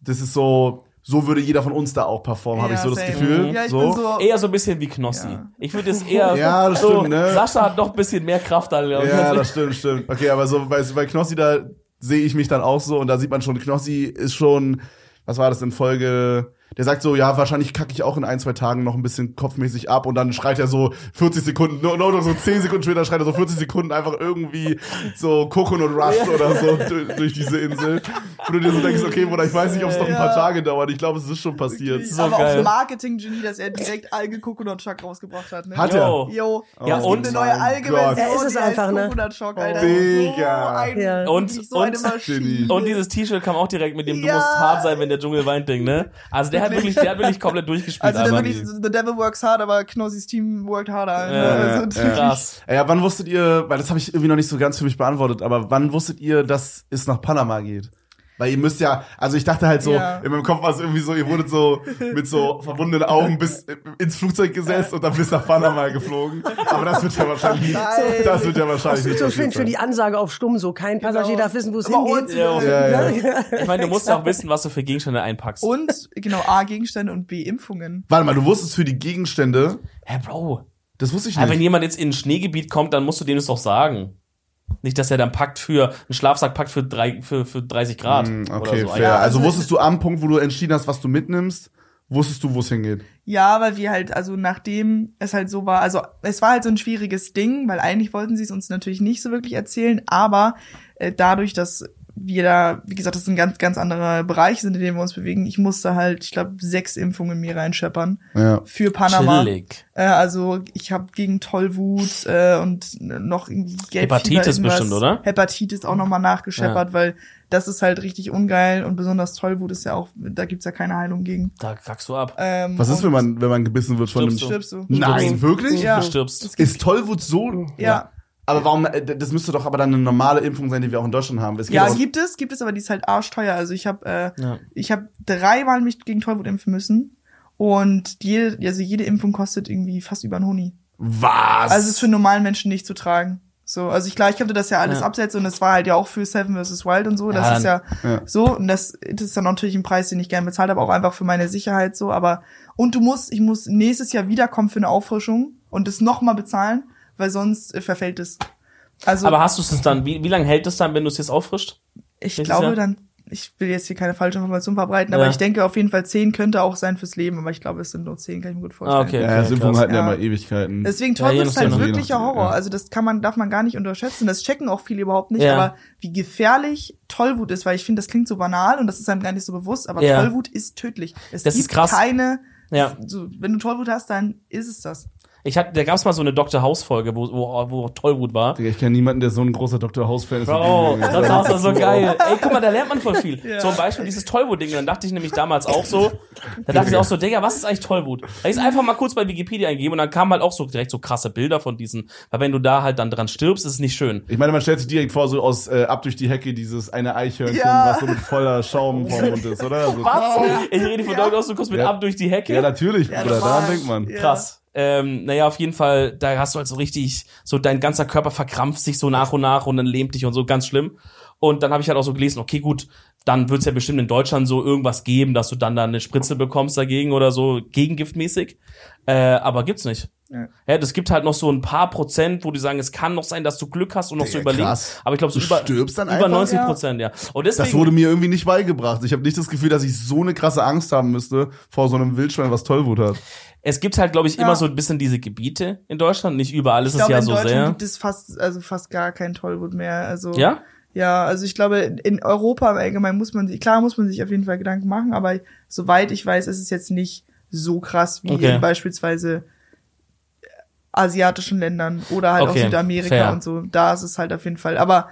das ist so, so würde jeder von uns da auch performen, habe ich Ja, so das same. Gefühl. Ja, ich so. bin so Eher so ein bisschen wie Knossi. Ja. Ich würde es eher *laughs* Ja, das so, stimmt, ne? Sascha hat doch ein bisschen mehr Kraft an. Ja, das stimmt, stimmt. Okay, aber so bei, bei Knossi, da sehe ich mich dann auch so und da sieht man schon, Knossi ist schon, was war das in Folge? Der sagt so, ja, wahrscheinlich kacke ich auch in ein, zwei Tagen noch ein bisschen kopfmäßig ab und dann schreit er so 40 Sekunden, no, no, no, so 10 Sekunden später schreit er so 40 Sekunden einfach irgendwie so Coconut Rush oder so du- durch diese Insel. Wo du dir so denkst, okay, Bruder, ich weiß nicht, ob es noch ein paar Ja. Tage dauert. Ich glaube, es ist schon passiert. Wirklich. So aber geil. auch Marketing-Genie, dass er direkt Alge Coconut Shock rausgebracht hat. Ne? Hat Yo. er? Jo. Ja, es und- gibt eine neue Mein Alge-Version, Gott. Ja, ist es einfach, ne? Coconut Shock, Alter. Digga. So, ein, Ja. Und- so und-. Und dieses T-Shirt kam auch direkt mit dem, du Ja. musst hart sein, wenn der Dschungel weint, Ding, ne? Also der hat wirklich, der hat wirklich komplett durchgespielt. Also der wirklich, the devil works hard, aber Knossis Team worked harder. Ja, also, ja. krass. Ja, wann wusstet ihr, weil das habe ich irgendwie noch nicht so ganz für mich beantwortet, aber wann wusstet ihr, dass es nach Panama geht? Weil ihr müsst ja, also ich dachte halt so, Ja. in meinem Kopf war es irgendwie so, ihr wurdet so mit so verbundenen Augen bis ins Flugzeug gesetzt und dann bis nach Panama *laughs* geflogen. Aber das wird ja wahrscheinlich, das wird ja wahrscheinlich nicht so schön für die Ansage auf Stumm, so kein Passagier darf wissen, wo es hingeht. Ja, Ja, ja. Ich meine, du musst ja auch wissen, was du für Gegenstände einpackst. Und genau, A, Gegenstände und B, Impfungen. Warte mal, du wusstest für die Gegenstände, Hä, Bro. das wusste ich Aber wenn nicht. jemand jetzt in ein Schneegebiet kommt, dann musst du dem das doch sagen. Nicht, dass er dann packt für, einen Schlafsack packt für, drei, für, für 30 Grad. Oder Okay, so. fair. Ja, also also- wusstest du am Punkt, wo du entschieden hast, was du mitnimmst, wusstest du, wo es hingeht. Ja, weil wir halt, also nachdem es halt so war, also es war halt so ein schwieriges Ding, weil eigentlich wollten sie es uns natürlich nicht so wirklich erzählen, aber äh, dadurch, dass wir da, wie gesagt, das ein ganz, ganz anderer Bereich sind, in dem wir uns bewegen, ich musste halt, ich glaube, sechs Impfungen mir reinscheppern Ja. für Panama. Chillig. Äh, also ich habe gegen Tollwut äh, und noch irgendwie Gelbfieber Hepatitis bestimmt, oder? Hepatitis auch nochmal nachgescheppert, weil das ist halt richtig ungeil und besonders Tollwut ist ja auch, da gibt's ja keine Heilung gegen. Da kackst du ab. Ähm, Was ist, wenn man, wenn man gebissen wird von Stirbst einem... du? stirbst du? Nein, wirklich? Ja. Du stirbst. Ist Tollwut so... Ja. Aber warum, äh, das müsste doch aber dann eine normale Impfung sein, die wir auch in Deutschland haben. Es Ja, auch- gibt es, gibt es, aber die ist halt arschteuer. Also ich habe äh, Ja. ich habe dreimal mich gegen Tollwut impfen müssen und jede, also jede Impfung kostet irgendwie fast über einen Huni. Was? Also es ist für normalen Menschen nicht zu tragen. So, also ich klar, ich konnte das ja alles Ja. absetzen und das war halt ja auch für Seven vs. Wild und so. Das Ja, ist ja, ja. so und das, das ist dann natürlich ein Preis, den ich gerne bezahlt habe, auch einfach für meine Sicherheit so. Aber und du musst, ich muss nächstes Jahr wiederkommen für eine Auffrischung und das nochmal bezahlen, weil sonst äh, verfällt es. Also Aber hast du es dann, wie, wie lange hält es dann, wenn du es jetzt auffrischt? ich glaube Jahr? dann, ich will jetzt hier keine falsche Information verbreiten, aber Ja. ich denke auf jeden Fall zehn könnte auch sein fürs Leben, aber ich glaube, es sind nur zehn, kann ich mir gut vorstellen. Ah, okay. ja, das Impfungen halten ja Ja. immer Ewigkeiten. Deswegen Ja, je Tollwut ist halt wirklicher Horror. ja. Also das kann man, darf man gar nicht unterschätzen. Das checken auch viele überhaupt nicht. Ja. Aber wie gefährlich Tollwut ist, weil ich finde, das klingt so banal und das ist einem gar nicht so bewusst, aber Ja. Tollwut ist tödlich. Es Das ist gibt krass. keine, Ja. so, wenn du Tollwut hast, dann ist es das. Ich hatte, da gab's mal so eine Dr. House Folge, wo, wo, wo Tollwut war. Digga, ich kenne niemanden, der so ein großer Dr. House-Fan ist. Bro, du. das war so, so geil. Ey, guck mal, da lernt man voll viel. *laughs* Ja. Zum Beispiel dieses Tollwut-Ding. Dann dachte ich nämlich damals auch so, da dachte ich auch so, Digga, was ist eigentlich Tollwut? Da ist einfach mal kurz bei Wikipedia eingeben und dann kamen halt auch so direkt so krasse Bilder von diesen. Weil wenn du da halt dann dran stirbst, ist es nicht schön. Ich meine, man stellt sich direkt vor, so aus äh, ab durch die Hecke dieses eine Eichhörnchen, Ja. was so mit voller Schaum vom Mund ist, oder? *laughs* So, Was? Ich rede von Doug aus, du kommst mit Ja. ab durch die Hecke. Ja, natürlich, Ja, Bruder, daran denkt man. Ja. Krass. Ähm, naja, auf jeden Fall, da hast du halt so richtig, so dein ganzer Körper verkrampft sich so nach und nach und dann lähmt dich und so, ganz schlimm. Und dann habe ich halt auch so gelesen, okay, gut, dann wird's ja bestimmt in Deutschland so irgendwas geben, dass du dann da eine Spritze bekommst dagegen oder so, gegengiftmäßig. Äh, aber gibt's nicht. Ja. Ja, das gibt halt noch so ein paar Prozent, wo die sagen, es kann noch sein, dass du Glück hast und noch so Digga, überlebst. krass. Aber ich glaube, so Du über, stirbst dann über einfach? 90 Prozent, ja. Und deswegen, Das wurde mir irgendwie nicht beigebracht. Ich habe nicht das Gefühl, dass ich so eine krasse Angst haben müsste vor so einem Wildschwein, was Tollwut hat. Es gibt halt, glaube ich, Ja. immer so ein bisschen diese Gebiete in Deutschland. Nicht überall ist Ich es glaube, ja in so Deutschland sehr. gibt es fast, also fast gar kein Tollwut mehr. Also Ja? Ja, also ich glaube, in Europa im Allgemeinen muss man sich, klar muss man sich auf jeden Fall Gedanken machen, aber soweit ich weiß, ist es jetzt nicht so krass wie Okay. in beispielsweise asiatischen Ländern oder halt Okay, auch Südamerika fair. und so. Da ist es halt auf jeden Fall. Aber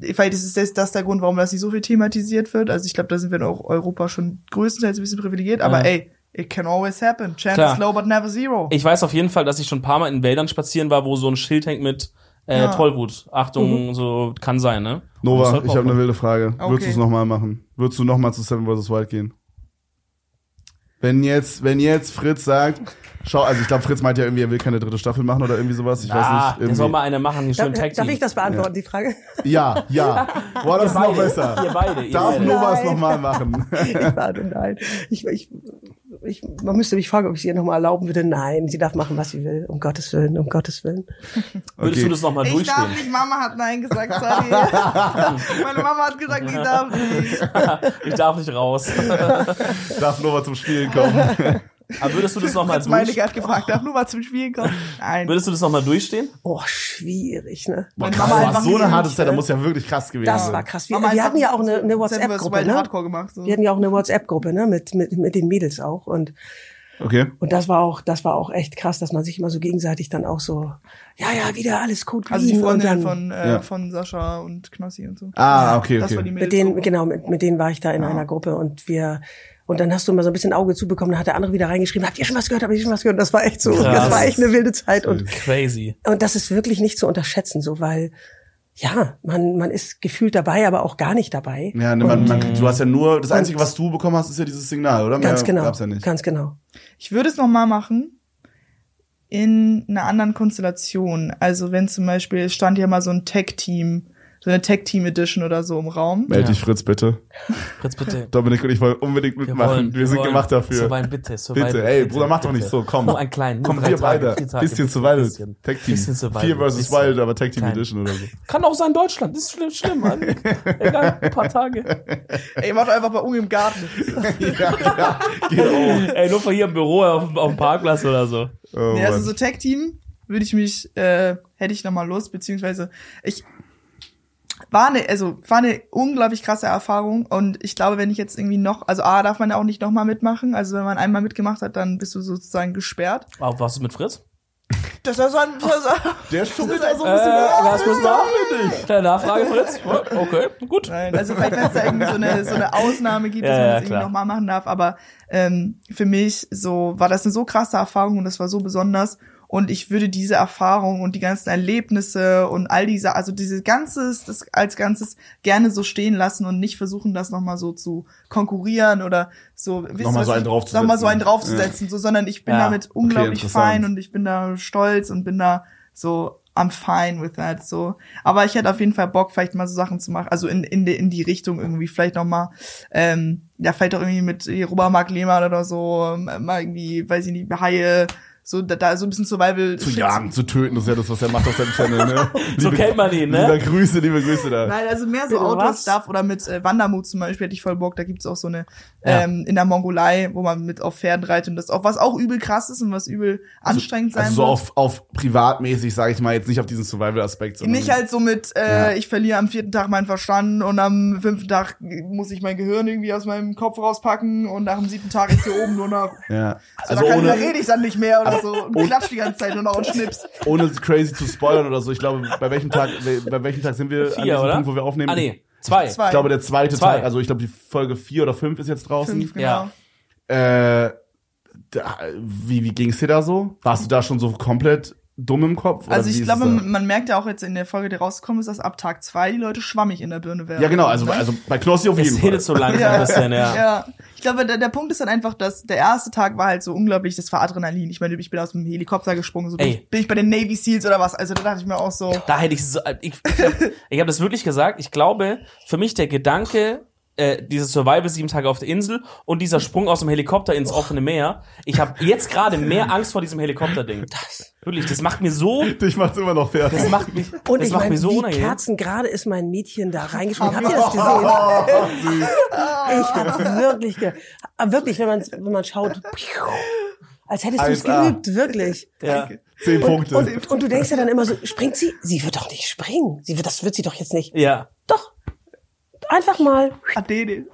vielleicht ist es das, das der Grund, warum das nicht so viel thematisiert wird. Also ich glaube, da sind wir in Eu- Europa schon größtenteils ein bisschen privilegiert, aber Ja. ey, it can always happen. Chance Klar. is low, but never zero. Ich weiß auf jeden Fall, dass ich schon ein paar Mal in Wäldern spazieren war, wo so ein Schild hängt mit äh, Ja. Tollwut. Achtung, so kann sein, ne? Nova, ich habe eine wilde Frage. Okay. Würdest du es nochmal machen? Würdest du nochmal zu Seven vs. Wild gehen? Wenn jetzt, wenn jetzt Fritz sagt, schau, also ich glaube, Fritz meint ja irgendwie, er will keine dritte Staffel machen oder irgendwie sowas. Ich Ah, weiß nicht. der Irgendwie. soll mal eine machen, hier schön Darf, Tag darf ich das beantworten, die Frage? Ja, ja. *laughs* Boah, das ist noch besser. Ihr beide, ihr Darf beide. Nova es nochmal machen? *laughs* Ich warte, nein. Ich, ich, ich, man müsste mich fragen, ob ich sie ihr nochmal erlauben würde. Nein, sie darf machen, was sie will. Um Gottes Willen, um Gottes Willen. Würdest Okay. du das nochmal Ich darf nicht, Mama hat Nein gesagt, sorry. *laughs* Meine Mama hat gesagt, ich darf nicht. Ich darf nicht raus. *laughs* Darf Nova zum Spielen kommen? *laughs* Aber würdest du das *laughs* nochmal durch, hat gefragt, darf nur mal zum Spielen kommen? Nein. würdest du das noch mal durchstehen? Oh, schwierig, ne? Meine Krass, Mama war so eine harte Zeit, da muss ja wirklich krass gewesen Das sein. war krass. Wir, Mama wir hatten ja auch eine, eine. WhatsApp-Gruppe, ne? Hardcore gemacht. So. Wir hatten ja auch eine WhatsApp-Gruppe, ne? Mit, mit, mit den Mädels auch. Und, Okay. und das war auch, das war auch echt krass, dass man sich immer so gegenseitig dann auch so, ja, ja, wieder alles gut. Also die Freundin dann, von, äh, Ja. von Sascha und Knossi und so. Ah, okay, Das war okay. die mit denen, genau, mit, mit denen war ich da in Ja. einer Gruppe und wir, Und dann hast du immer so ein bisschen Auge zubekommen, dann hat der andere wieder reingeschrieben, habt ihr schon was gehört, habt ihr schon was gehört? Und das war echt so, Krass. das war echt eine wilde Zeit. Und, Crazy. und das ist wirklich nicht zu unterschätzen, so, weil, ja, man, man ist gefühlt dabei, aber auch gar nicht dabei. Ja, ne, man, man, du hast ja nur, das Einzige, was du bekommen hast, ist ja dieses Signal, oder? Ganz Mehr genau, Gab's ja nicht. ganz genau. Ich würde es noch mal machen in einer anderen Konstellation. Also wenn zum Beispiel, es stand ja mal so ein Tech-Team, so eine Tech-Team-Edition oder so im Raum. Meld Ja. dich, Fritz, bitte. Fritz, bitte. *laughs* Dominik und ich wollen unbedingt mitmachen. Wir, sind wollen gemacht dafür. Survival, bitte, Survival, Bitte, ey, Bruder, mach doch nicht so, komm. Nur ein kleinen, Komm, wir beide. vier Tage, bisschen Survival. bisschen. Tag Team. Bisschen Survival, 4 vs. bisschen. Wild, aber Tag Team Klein. Edition oder so. Kann auch sein Deutschland, das ist schlimm, schlimm, Mann. *laughs* Egal, ein paar Tage. Ey, mach doch einfach bei Unge im Garten. *laughs* ja, ja, genau. Ey, nur von hier im Büro auf, auf dem Parkplatz oder so. Oh, nee, also so Tech-Team würde ich mich, äh, hätte ich noch mal Lust, beziehungsweise ich war eine, also war eine unglaublich krasse Erfahrung und ich glaube, wenn ich jetzt irgendwie noch, also A, darf man ja auch nicht noch mal mitmachen, also wenn man einmal mitgemacht hat, dann bist du sozusagen gesperrt. Aber was ist mit Fritz? Das ist so ein, das ist *laughs* Der schummelt da so Äh, ein bisschen. lass kurz nach. Kleine Nachfrage, Fritz. *laughs* Okay, gut. Nein, also vielleicht, wenn es da irgendwie so eine, so eine Ausnahme gibt, Ja, dass man ja, das irgendwie nochmal machen darf. Aber ähm, für mich so war das eine so krasse Erfahrung und das war so besonders. Und ich würde diese Erfahrung und die ganzen Erlebnisse und all diese, also diese ganzes, das als Ganzes gerne so stehen lassen und nicht versuchen, das nochmal so zu konkurrieren oder so, Nochmal so einen draufzusetzen. Nochmal so einen draufzusetzen, so, sondern ich bin Ja, damit unglaublich interessant. fein und ich bin da stolz und bin da so I'm fine with that so. Aber ich hätte auf jeden Fall Bock, vielleicht mal so Sachen zu machen, also in in die, in die Richtung irgendwie vielleicht noch mal ähm, ja vielleicht auch irgendwie mit Robert Mark Lehmann oder so ähm, mal irgendwie, weiß ich nicht, Haie so da, da so ein bisschen Survival Zu jagen, zu töten, das ist ja das, was er macht auf seinem Channel, ne? *laughs* So kennt man ihn, ne? Liebe Grüße, liebe Grüße da. Nein, also mehr so? Outdoor-Stuff oder mit äh, Wandermut zum Beispiel hätte ich voll Bock. Da gibt's auch so eine Ja. ähm, in der Mongolei, wo man mit auf Pferden reitet und das auch was auch übel krass ist und was übel anstrengend sein Also so wird. auf, auf privatmäßig, sage ich mal, jetzt nicht auf diesen Survival-Aspekt. sondern- Nicht halt so mit, äh, Ja. ich verliere am vierten Tag meinen Verstand und am fünften Tag muss ich mein Gehirn irgendwie aus meinem Kopf rauspacken und nach dem siebten Tag ist hier oben nur noch, Ja. also Also da, kann, da ohne, rede ich dann nicht mehr oder so und klatsch die ganze Zeit nur noch und schnips. ohne crazy zu spoilern oder so. Ich glaube, bei welchem Tag, bei welchem Tag sind wir an Vier, diesem oder? Punkt, wo wir aufnehmen? Ah, nee. Zwei. Zwei. Ich glaube, der zweite Zwei. Tag, also ich glaube, die Folge vier oder fünf ist jetzt draußen. Fünf, genau. Ja. Äh, da, wie, wie ging's dir da so? Warst du da schon so komplett dumm im Kopf? oder Also ich glaube, es man merkt ja auch jetzt in der Folge, die rausgekommen ist, dass ab Tag zwei die Leute schwammig in der Birne werden. Ja, genau, also, Ne? also bei Knossi auf Es jeden Fall. hittet so langsam *laughs* ein bisschen, ja. Ja, ich glaube, der, der Punkt ist dann einfach, dass der erste Tag war halt so unglaublich, das war Adrenalin. Ich meine, ich bin aus dem Helikopter gesprungen, so bin Ey. ich, bin ich bei den Navy Seals oder was? Also da dachte ich mir auch so, Da hätte ich so, ich, ich habe ich hab das wirklich gesagt. Ich glaube, für mich der Gedanke, äh, dieses Survival sieben Tage auf der Insel und dieser Sprung aus dem Helikopter ins offene Meer. Ich habe jetzt gerade mehr Angst vor diesem Helikopterding. Das, wirklich, das macht mir so, Dich macht's immer noch fertig. das macht mich, Und das ich macht meine, mir so wie. Kerzen gerade ist mein Mädchen da reingesprungen. Habt ihr das gesehen? *laughs* Ich hab's wirklich, ge Ah, wirklich, wenn man wenn man schaut, als hättest du es 1A. geübt, wirklich. Ja. Zehn Punkte. Und, und du denkst ja dann immer so, springt sie? Sie wird doch nicht springen. Sie wird, das wird sie doch jetzt nicht. ja. Doch. Einfach mal Adede.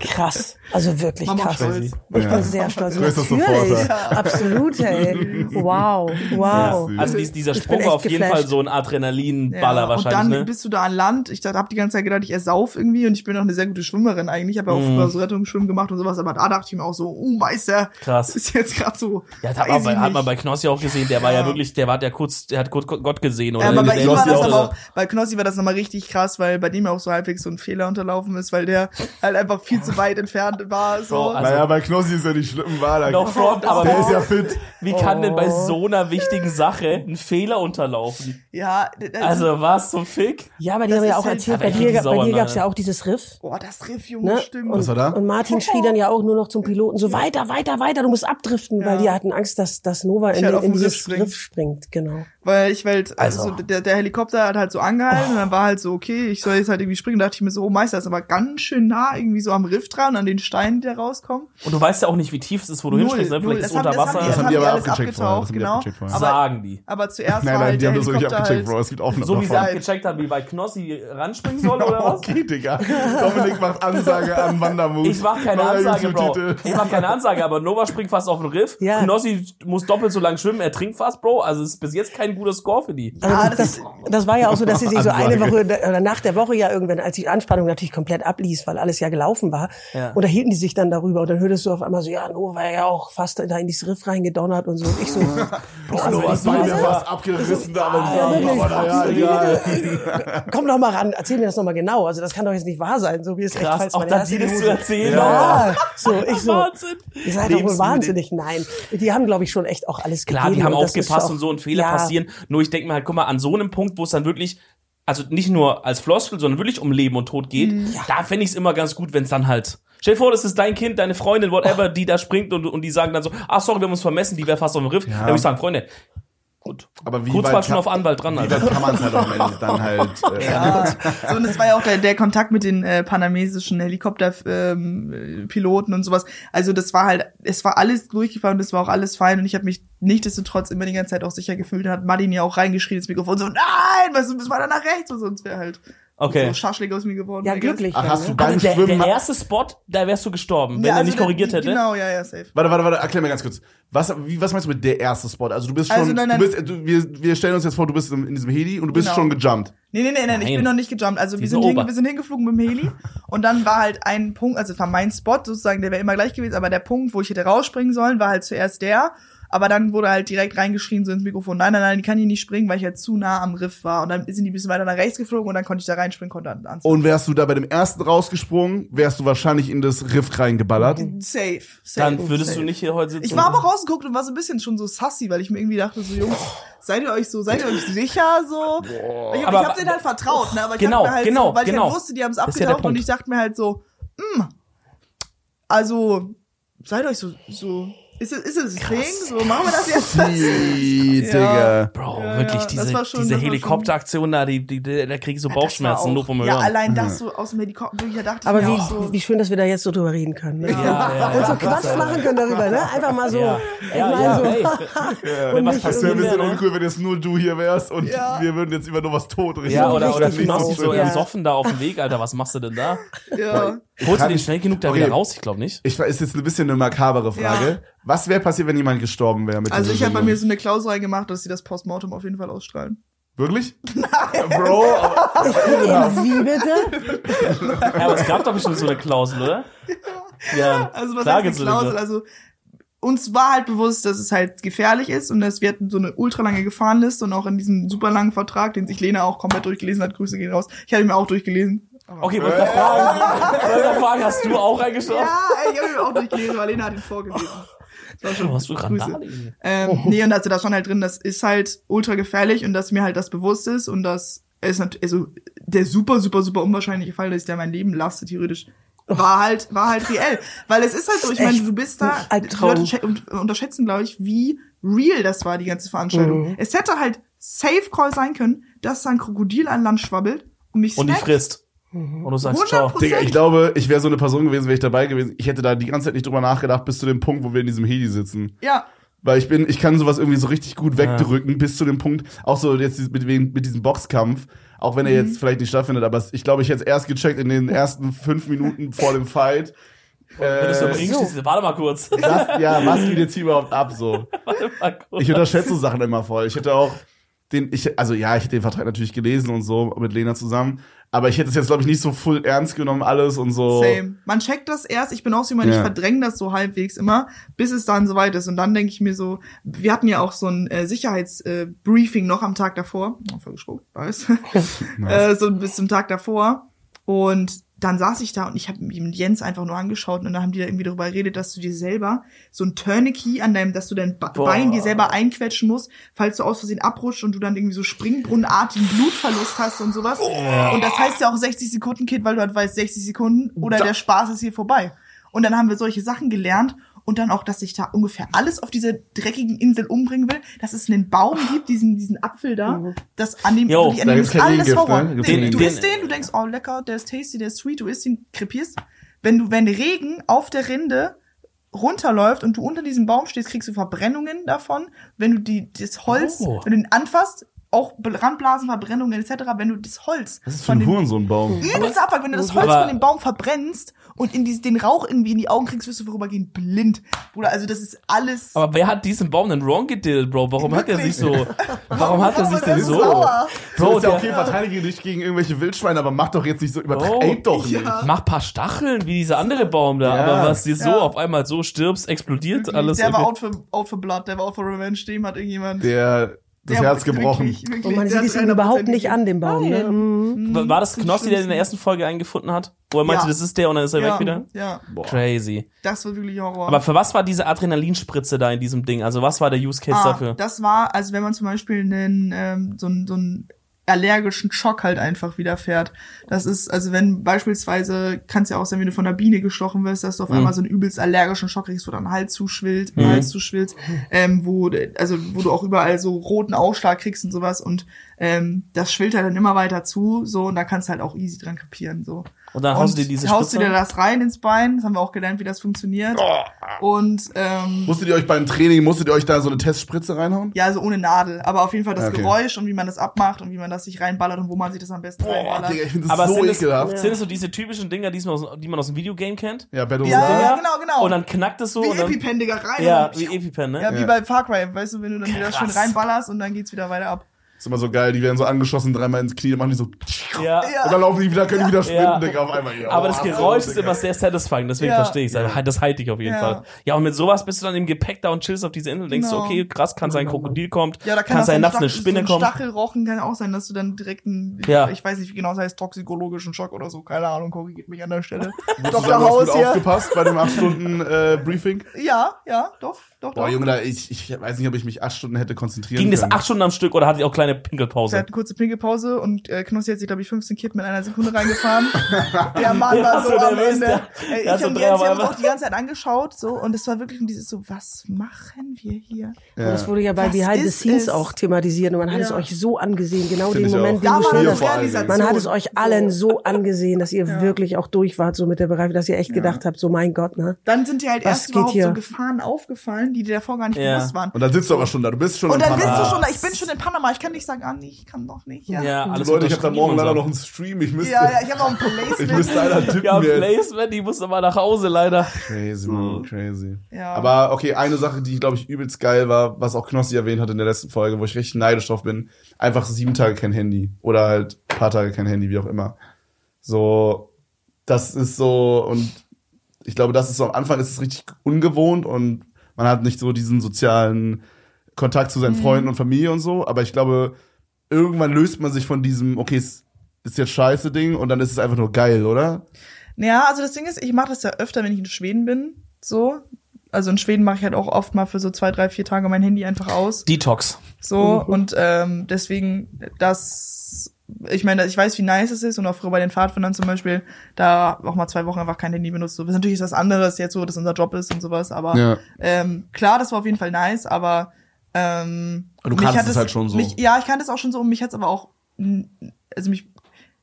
krass. Also wirklich Mama krass. stolz. Ich Ja. bin sehr stolz. Natürlich. Supporter. Absolut, ey. Wow. Wow. Also dies, dieser Sprung war auf jeden geflasht. Fall so ein Adrenalinballer Ja, wahrscheinlich, und dann ne? bist du da an Land. Ich habe die ganze Zeit gedacht, ich ersauf irgendwie und ich bin auch eine sehr gute Schwimmerin eigentlich. Ich habe ja auch Mhm. früher so Rettungsschwimmen gemacht und sowas, aber da dachte ich mir auch so, oh Meister, Krass. ist jetzt gerade so. Ja, da weiß war, ich bei, hat man bei Knossi auch gesehen, der war ja Ja. wirklich, der war der kurz, der hat Gott, Gott gesehen. Oder Ja, aber bei ihm war das auch, aber auch, bei Knossi war das nochmal richtig krass, weil bei dem ja auch so halbwegs so ein Fehler unterlaufen ist, weil der halt einfach viel zu weit entfernt war. So. Bro, also- naja, bei Knossi ist ja nicht schlimm, war da. No front, aber der ist ja fit. Wie kann denn bei Oh. so einer wichtigen Sache ein Fehler unterlaufen? ja, also, Also was zum Fick? Ja, aber die Das haben ja auch halt- erzählt, Aber bei ich dir, bei dir gab's ja auch dieses Riff. boah, das Riff, Junge, Ne? stimmt. Und, Was war da? und Martin schrie dann ja auch nur noch zum Piloten so weiter, weiter, weiter, du musst abdriften, Ja. weil die hatten Angst, dass, dass Nova in, halt in den dieses Riff springt. Riff springt. Genau. Weil ich halt, also, Also. so, der, der Helikopter hat halt so angehalten und dann war halt so, okay, ich soll jetzt halt irgendwie springen. Da dachte ich mir so, oh Meister, ist aber ganz schön nah irgendwie so am Riff dran, an den Steinen, die da rauskommen. Und du weißt ja auch nicht, wie tief es ist, wo du hinspringst, ne? null. Vielleicht ist Das haben- unter das haben Wasser. die- Das haben die aber alles abgecheckt abgetaucht, Das haben die genau. abgecheckt vorher. Aber- sagen die. Aber zuerst Nein, war nein, halt die haben der das wirklich Helikopter abgecheckt, halt, Bro. Es gibt Aufnahmen So wie sie davon. abgecheckt haben, wie bei Knossi ranspringen soll, *laughs* oder was? Okay, Digga. Dominik macht Ansage an Wandermut. Ich mach keine Ansage, Bro. Ich mach keine Ansage, aber Nova springt fast auf den Riff. Ja. Knossi muss doppelt so lang schwimmen, er trinkt fast, Bro. Also es ist bis jetzt kein guter Score für die. Ja, das, das das, das war ja auch so, dass sie sich so eine. Woche oder nach der Woche ja irgendwann, als die Anspannung natürlich komplett abließ, weil alles ja gelaufen war. Ja. Und da hielten die sich dann darüber und dann hörtest du auf einmal so, ja, no, war ja auch fast da in dieses Riff reingedonnert und so. Und ich so, Boah, du hast beide fast abgerissen damals. ja, egal. komm doch mal ran, erzähl mir das nochmal genau. Also das kann doch jetzt nicht wahr sein, so wie es echt Krass, falls auch das zu erzählen. Ja, so, ich so. Wahnsinn. Ihr seid doch wohl wahnsinnig. Nein, die haben, glaube ich, schon echt auch alles Klar, die haben ist aufgepasst und so und Fehler ja, passieren. Nur ich denke mir halt, guck mal, an so einem Punkt, wo es dann wirklich, also nicht nur als Floskel, sondern wirklich um Leben und Tod geht, Mhm. da fände ich es immer ganz gut, wenn es dann halt. Stell dir vor, das ist dein Kind, deine Freundin, whatever, die da springt und, und die sagen dann so, ach sorry, wir haben uns vermessen, die wäre fast auf dem Riff. Da würde ich sagen, Freunde, gut. Aber wie Kurz weit war schon auf Anwalt dran, Wie weit kann man es halt auch am Ende dann halt. *laughs* Äh, Ja. So, und es war ja auch der, der Kontakt mit den äh, panamesischen Helikopterpiloten ähm, Piloten und sowas. Also das war halt, es war alles durchgefahren und es war auch alles fein und ich habe mich nichtsdestotrotz immer die ganze Zeit auch sicher gefühlt. Da hat Martin ja auch reingeschrien ins Mikrofon so, nein, was ist weiter nach rechts? Und sonst wäre halt Okay. so Schaschlik aus mir geworden. Ja, glücklich. Ach, hast du beim Also der, Schwimmen. der erste Spot, da wärst du gestorben, wenn Ja, er also nicht der- korrigiert hätte. Genau, ja, ja, safe. Warte, warte, warte, erklär mir ganz kurz. Was, wie, was meinst du mit der erste Spot? Also du bist schon, Also nein, nein. Du bist, du, wir, wir stellen uns jetzt vor, du bist in, diesem Heli und du bist Genau. schon gejumpt. Nee, nee, nee, nee, ich Nein. bin noch nicht gejumpt. Also wir sind, hin, wir sind hingeflogen mit dem Heli *laughs* und dann war halt ein Punkt, also es war mein Spot sozusagen, der wäre immer gleich gewesen, aber der Punkt, wo ich hätte rausspringen sollen, war halt zuerst der. Aber dann wurde halt direkt reingeschrien so ins Mikrofon, nein, nein, nein, die kann hier nicht springen, weil ich halt zu nah am Riff war. Und dann sind die ein bisschen weiter nach rechts geflogen und dann konnte ich da reinspringen, konnte dann anziehen. Und wärst du da bei dem ersten rausgesprungen, wärst du wahrscheinlich in das Riff reingeballert. Safe, safe. Dann würdest safe. du nicht hier heute sitzen. Ich war aber rausgeguckt und war so ein bisschen schon so sassy, weil ich mir irgendwie dachte, so Jungs, seid ihr euch so, seid ihr euch sicher so? Ich hab, Aber- ich hab denen halt vertraut, ne? Aber ich Genau, dachte mir halt genau, so, weil ich genau. halt wusste, die haben es ist ja abgetaucht und ich dachte mir halt so, hm, also seid euch so, so, ist es, ist es Ding? So, machen wir das jetzt? Ja. Digga. Bro, Ja, wirklich, ja, diese, schon- diese Helikopteraktion da, die, die, die, da krieg ich so Bauchschmerzen, auch- nur vom Ja, Hören. allein das so aus dem Helikopter, ich dachte Aber ich wie, auch so, wie schön, dass wir da jetzt so drüber reden können. Ne? Ja, ja, Und so ja. Quatsch machen können darüber, ne? Einfach mal so. Ja. Ich Ja, meine ja, so. ey. *laughs* und Wenn was Das wäre ein bisschen ne? uncool, wenn jetzt nur du hier wärst und Ja. wir würden jetzt immer nur was tot reden. Ja, oder, oder du machst dich so Ja. ersoffen da auf dem Weg, Alter, was machst du denn da? ja. Holst du kann den schnell genug da Okay. wieder raus? Ich glaube nicht. Ich ist jetzt ein bisschen eine makabere Frage. Ja. Was wäre passiert, wenn jemand gestorben wäre mit Also ich habe bei mir so eine Klausel reingemacht, dass sie das Postmortem auf jeden Fall ausstrahlen. Wirklich? *laughs* Nein. Bro, aber, *laughs* Wie bitte? Ja, aber es gab doch bestimmt so eine Klausel, oder? Ja, Also was heißt eine Klausel? Also uns war halt bewusst, dass es halt gefährlich ist und dass wir hatten so eine ultralange Gefahrenliste und auch in diesem super langen Vertrag, den sich Lena auch komplett durchgelesen hat, Grüße gehen raus. Ich hatte ihn mir auch durchgelesen. Okay, wollte ich grad fragen, wollte fragen, hast du auch reingeschaut? Ja, ey, ich habe ihn auch durchgelesen, weil Lena hat ihn vorgelesen. Das war schon Oh, hast du Grüße. Ähm, nee, und also da stand halt drin, das ist halt ultra gefährlich und dass mir halt das bewusst ist und dass es natürlich, also der super, super, super unwahrscheinliche Fall, dass ich da mein Leben lasse, theoretisch, war halt, war halt reell. Weil es ist halt so, ich meine, du bist da, ein die. Leute unterschätzen, glaube ich, wie real das war, die ganze Veranstaltung. Mhm. Es hätte halt Safe Call sein können, dass da ein Krokodil an Land schwabbelt und mich Und die snackt. frisst. Und du sagst, ciao. 100%. Digga, ich glaube, ich wäre so eine Person gewesen, wäre ich dabei gewesen. Ich hätte da die ganze Zeit nicht drüber nachgedacht, bis zu dem Punkt, wo wir in diesem Heli sitzen. Ja, Weil ich bin, ich kann sowas irgendwie so richtig gut wegdrücken, bis zu dem Punkt, auch so jetzt mit, mit diesem Boxkampf, auch wenn er Mhm. jetzt vielleicht nicht stattfindet, aber ich glaube, ich hätte es erst gecheckt in den ersten fünf Minuten vor dem Fight. *laughs* Wenn du so im Äh, Ring stehst, warte mal kurz. was, ja, was geht jetzt hier überhaupt ab so? *laughs* Warte mal kurz. Ich unterschätze so Sachen immer voll. Ich hätte auch den, ich, also ja, ich hätte den Vertrag natürlich gelesen und so mit Lena zusammen, aber ich hätte es jetzt, glaube ich, nicht so full ernst genommen, alles und so. Same. Man checkt das erst, ich bin auch so jemand, ich Ja. verdränge das so halbwegs immer, bis es dann soweit ist. Und dann denke ich mir so, wir hatten ja auch so ein äh, Sicherheitsbriefing äh, noch am Tag davor. Oh, voll weiß. *laughs* äh, so bis zum Tag davor. Und dann saß ich da und ich habe mich mit Jens einfach nur angeschaut und dann haben die da irgendwie darüber geredet, dass du dir selber so ein Tourniquet an deinem, dass du dein Boah. Bein dir selber einquetschen musst, falls du aus Versehen abrutscht und du dann irgendwie so springbrunnenartigen Blutverlust hast und sowas. Und das heißt ja auch 60 Sekunden Kid, weil du halt weißt 60 Sekunden oder Da- der Spaß ist hier vorbei. Und dann haben wir solche Sachen gelernt und dann auch, dass ich da ungefähr alles auf dieser dreckigen Insel umbringen will, dass es einen Baum gibt, diesen, diesen Apfel da, das an dem, Jo, wirklich, an dem ist alles Gegengift, Horror. ne? Den, du isst den, du denkst, oh lecker, der ist tasty, der ist sweet, du isst ihn, krepierst. Wenn du, wenn Regen auf der Rinde runterläuft und du unter diesem Baum stehst, kriegst du Verbrennungen davon. Wenn du die, das Holz, Oh. wenn du ihn anfasst, auch Randblasenverbrennungen etc., wenn du das Holz Das ist für ein Hurensohnbaum. Übelster Abfuck, wenn du das Holz Aber- von dem Baum verbrennst und in die, den Rauch irgendwie in die Augen kriegst, wirst du vorübergehend blind. Bruder, also das ist alles. Aber wer hat diesen Baum denn wrong gedillt, Bro? Warum hat er sich so, *laughs* warum hat er sich denn so? sauer? So Bro, ist ja der, okay, verteidige dich gegen irgendwelche Wildschweine, aber mach doch jetzt nicht so, übertreib doch nicht. ja. mach paar Stacheln wie dieser andere Baum da. Ja. Aber was dir so Ja. auf einmal so stirbst, explodiert alles. der war out for, out for blood, der war out for revenge, dem hat irgendjemand. Der das der Herz gebrochen. Wirklich, wirklich, Und man sieht es ihm überhaupt 300% nicht an, dem Baum. Ne? Mhm. War- das Das Knossi, der in der ersten Folge eingefunden hat? Wo er meinte, Ja. das ist der und dann ist er ja, weg wieder? Ja, Boah. Crazy. das war wirklich Horror. Aber für was war diese Adrenalinspritze da in diesem Ding? Also was war der Use Case ah, dafür? Das war, also wenn man zum Beispiel einen, ähm, so, einen, so einen allergischen Schock halt einfach widerfährt. Das ist, also wenn beispielsweise, kann es ja auch sein, wenn du von einer Biene gestochen wirst, dass du auf Mhm. einmal so einen übelst allergischen Schock kriegst, wo dein Hals zuschwillt, mhm. Hals zuschwillt, ähm, wo, also wo du auch überall so roten Ausschlag kriegst und sowas und ähm, das schwillt halt dann immer weiter zu, so und da kannst du halt auch easy dran kapieren, so. Und dann haust du dir diese haust du dir das rein ins Bein, das haben wir auch gelernt, wie das funktioniert. Und ähm, Musstet ihr euch beim Training, musstet ihr euch da so eine Testspritze reinhauen? ja, also ohne Nadel, aber auf jeden Fall das Okay. Geräusch und wie man das abmacht und wie man das sich reinballert und wo man sich das am besten Boah, reinballert. Digga, ich finde das Aber so sind, es, ekelhaft. sind es so diese typischen Dinger, die man aus, die man aus dem Videogame kennt? Ja, Battle Ja, Royale. ja, genau, genau. Und dann knackt es so wie und dann, EpiPen, Digga, rein. Ja, wie EpiPen, ne? ja, wie Ja. bei Far Cry, weißt du, wenn du dann wieder schön reinballerst und dann geht's wieder weiter ab. Ist immer so geil, die werden so angeschossen, dreimal ins Knie, dann machen die so. Ja. Ja. Und dann laufen die wieder, können die wieder sprinten, Ja. Digga, auf einmal. Ja, Aber das oh, Geräusch ist immer sehr satisfying, deswegen Ja. verstehe ich es. Das halte ich auf jeden Ja. Fall. Ja, und mit sowas bist du dann im Gepäck da und chillst auf diese Insel und denkst Genau. so, okay, krass, kann sein Krokodil kommt, Ja, da kann, kann sein ein nachts eine Spinne so ein kommt. Stachelrochen kann auch sein, dass du dann direkt einen, Ja. ich weiß nicht, wie genau das heißt, toxikologischen Schock oder so, keine Ahnung, korrigiert mich an der Stelle. Dr. da Haus hier. aufgepasst bei dem 8 Stunden äh, Briefing? Ja, ja, doch, doch, Boah, doch. Junge, da, ich, ich weiß nicht, ob ich mich 8 Stunden hätte konzentrieren Ging das können. acht Stunden am Stück oder hatte ich auch kleine Pinkelpause? hat eine kurze Pinkelpause und äh, Knossi hat sich, glaube ich, 15 Kippen in einer Sekunde reingefahren. *laughs* der Mann Ja, war so so am Ende. der- Ey, ich so haben uns einmal. auch die ganze Zeit angeschaut so und es war wirklich dieses so, was machen wir hier? Und das wurde ja bei Was Behind the Scenes es? auch thematisiert und man hat es Ja. euch so angesehen, genau Find den ich Moment, den Da du schilderst. Man hat es euch allen so angesehen, dass ihr Ja. wirklich auch durch wart, so mit der Bereich, dass ihr echt gedacht habt, so mein Gott, ne? Dann sind dir halt Was erst überhaupt hier? so Gefahren aufgefallen, die dir davor gar nicht Ja. bewusst waren. Und dann sitzt du aber schon da, du bist schon Und in dann bist Panama. du schon da, ich bin schon in Panama, ich kann nicht sagen, ah nee, ich kann doch nicht. Ja, Ja, ja, alles Leute, ich hab da morgen und leider noch einen Stream, ich müsste, ja, ich habe auch ein Placement. ich müsste leider tippen Ja, jetzt. Placement, die musste mal nach Hause leider. Crazy, man, crazy. Ja. Aber okay, eine Sache, die, glaube ich, übelst geil war, was auch Knossi erwähnt hat in der letzten Folge, wo ich richtig neidisch drauf bin, einfach sieben Tage kein Handy. Oder halt ein paar Tage kein Handy, wie auch immer. So, das ist so, und ich glaube, das ist so, am Anfang ist es richtig ungewohnt und man hat nicht so diesen sozialen Kontakt zu seinen Mhm. Freunden und Familie und so, aber ich glaube, irgendwann löst man sich von diesem, okay, es ist jetzt scheiße Ding und dann ist es einfach nur geil, oder? Ja, also das Ding ist, ich mache das ja öfter, wenn ich in Schweden bin. So. Also in Schweden mache ich halt auch oft mal für so zwei, drei, vier Tage mein Handy einfach aus. Detox. So. Und ähm, deswegen, das, ich meine, ich weiß, wie nice es ist und auch früher bei den Pfadfindern zum Beispiel, da auch mal zwei Wochen einfach kein Handy benutzt. So, natürlich ist das anderes jetzt so, dass unser Job ist und sowas, aber Ja. ähm, klar, das war auf jeden Fall nice, aber ähm, du kannst hat es halt schon so. Mich, ja, ich kannte es auch schon so und mich hat's aber auch, also mich,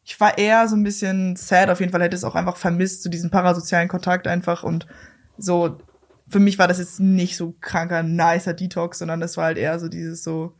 ich war eher so ein bisschen sad auf jeden Fall, hätte es auch einfach vermisst, so diesen parasozialen Kontakt einfach und so, für mich war das jetzt nicht so kranker, nicer Detox, sondern das war halt eher so dieses so,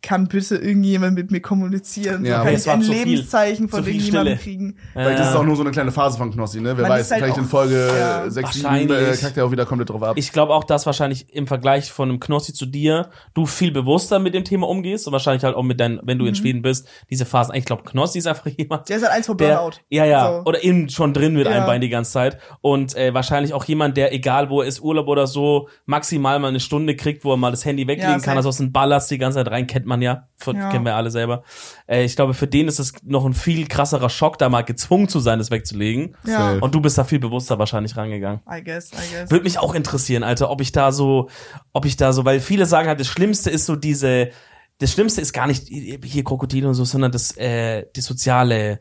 kann bitte irgendjemand mit mir kommunizieren? Ja, so, kann ich ein. Lebenszeichen von irgendjemandem kriegen? Vielleicht Ja. ist es auch nur so eine kleine Phase von Knossi, ne? Wer Man weiß, halt vielleicht in Folge ja. 6, 7 Wahrscheinlich. äh, kackt er auch wieder komplett drauf ab. Ich glaube auch, dass wahrscheinlich im Vergleich von einem Knossi zu dir du viel bewusster mit dem Thema umgehst und wahrscheinlich halt auch mit deinen, wenn du Mhm. in Schweden bist, diese Phasen. Ich glaube, Knossi ist einfach jemand, Der ist halt eins vor der, Burnout. ja, ja, So. oder eben schon drin mit Ja. einem Bein die ganze Zeit und äh, wahrscheinlich auch jemand, der egal wo er ist, Urlaub oder so, maximal mal eine Stunde kriegt, wo er mal das Handy weglegen Ja, kann, also aus dem Ballast die ganze Zeit rein, kennt man ja, von, Ja. kennen wir alle selber. Äh, ich glaube, für den ist es noch ein viel krasserer Schock, da mal gezwungen zu sein, das wegzulegen. Ja. Und du bist da viel bewusster wahrscheinlich rangegangen. I guess, I guess. Würde mich auch interessieren, Alter, ob ich da so, ob ich da so, weil viele sagen halt, das Schlimmste ist so diese, das Schlimmste ist gar nicht hier Krokodile und so, sondern das, äh, die soziale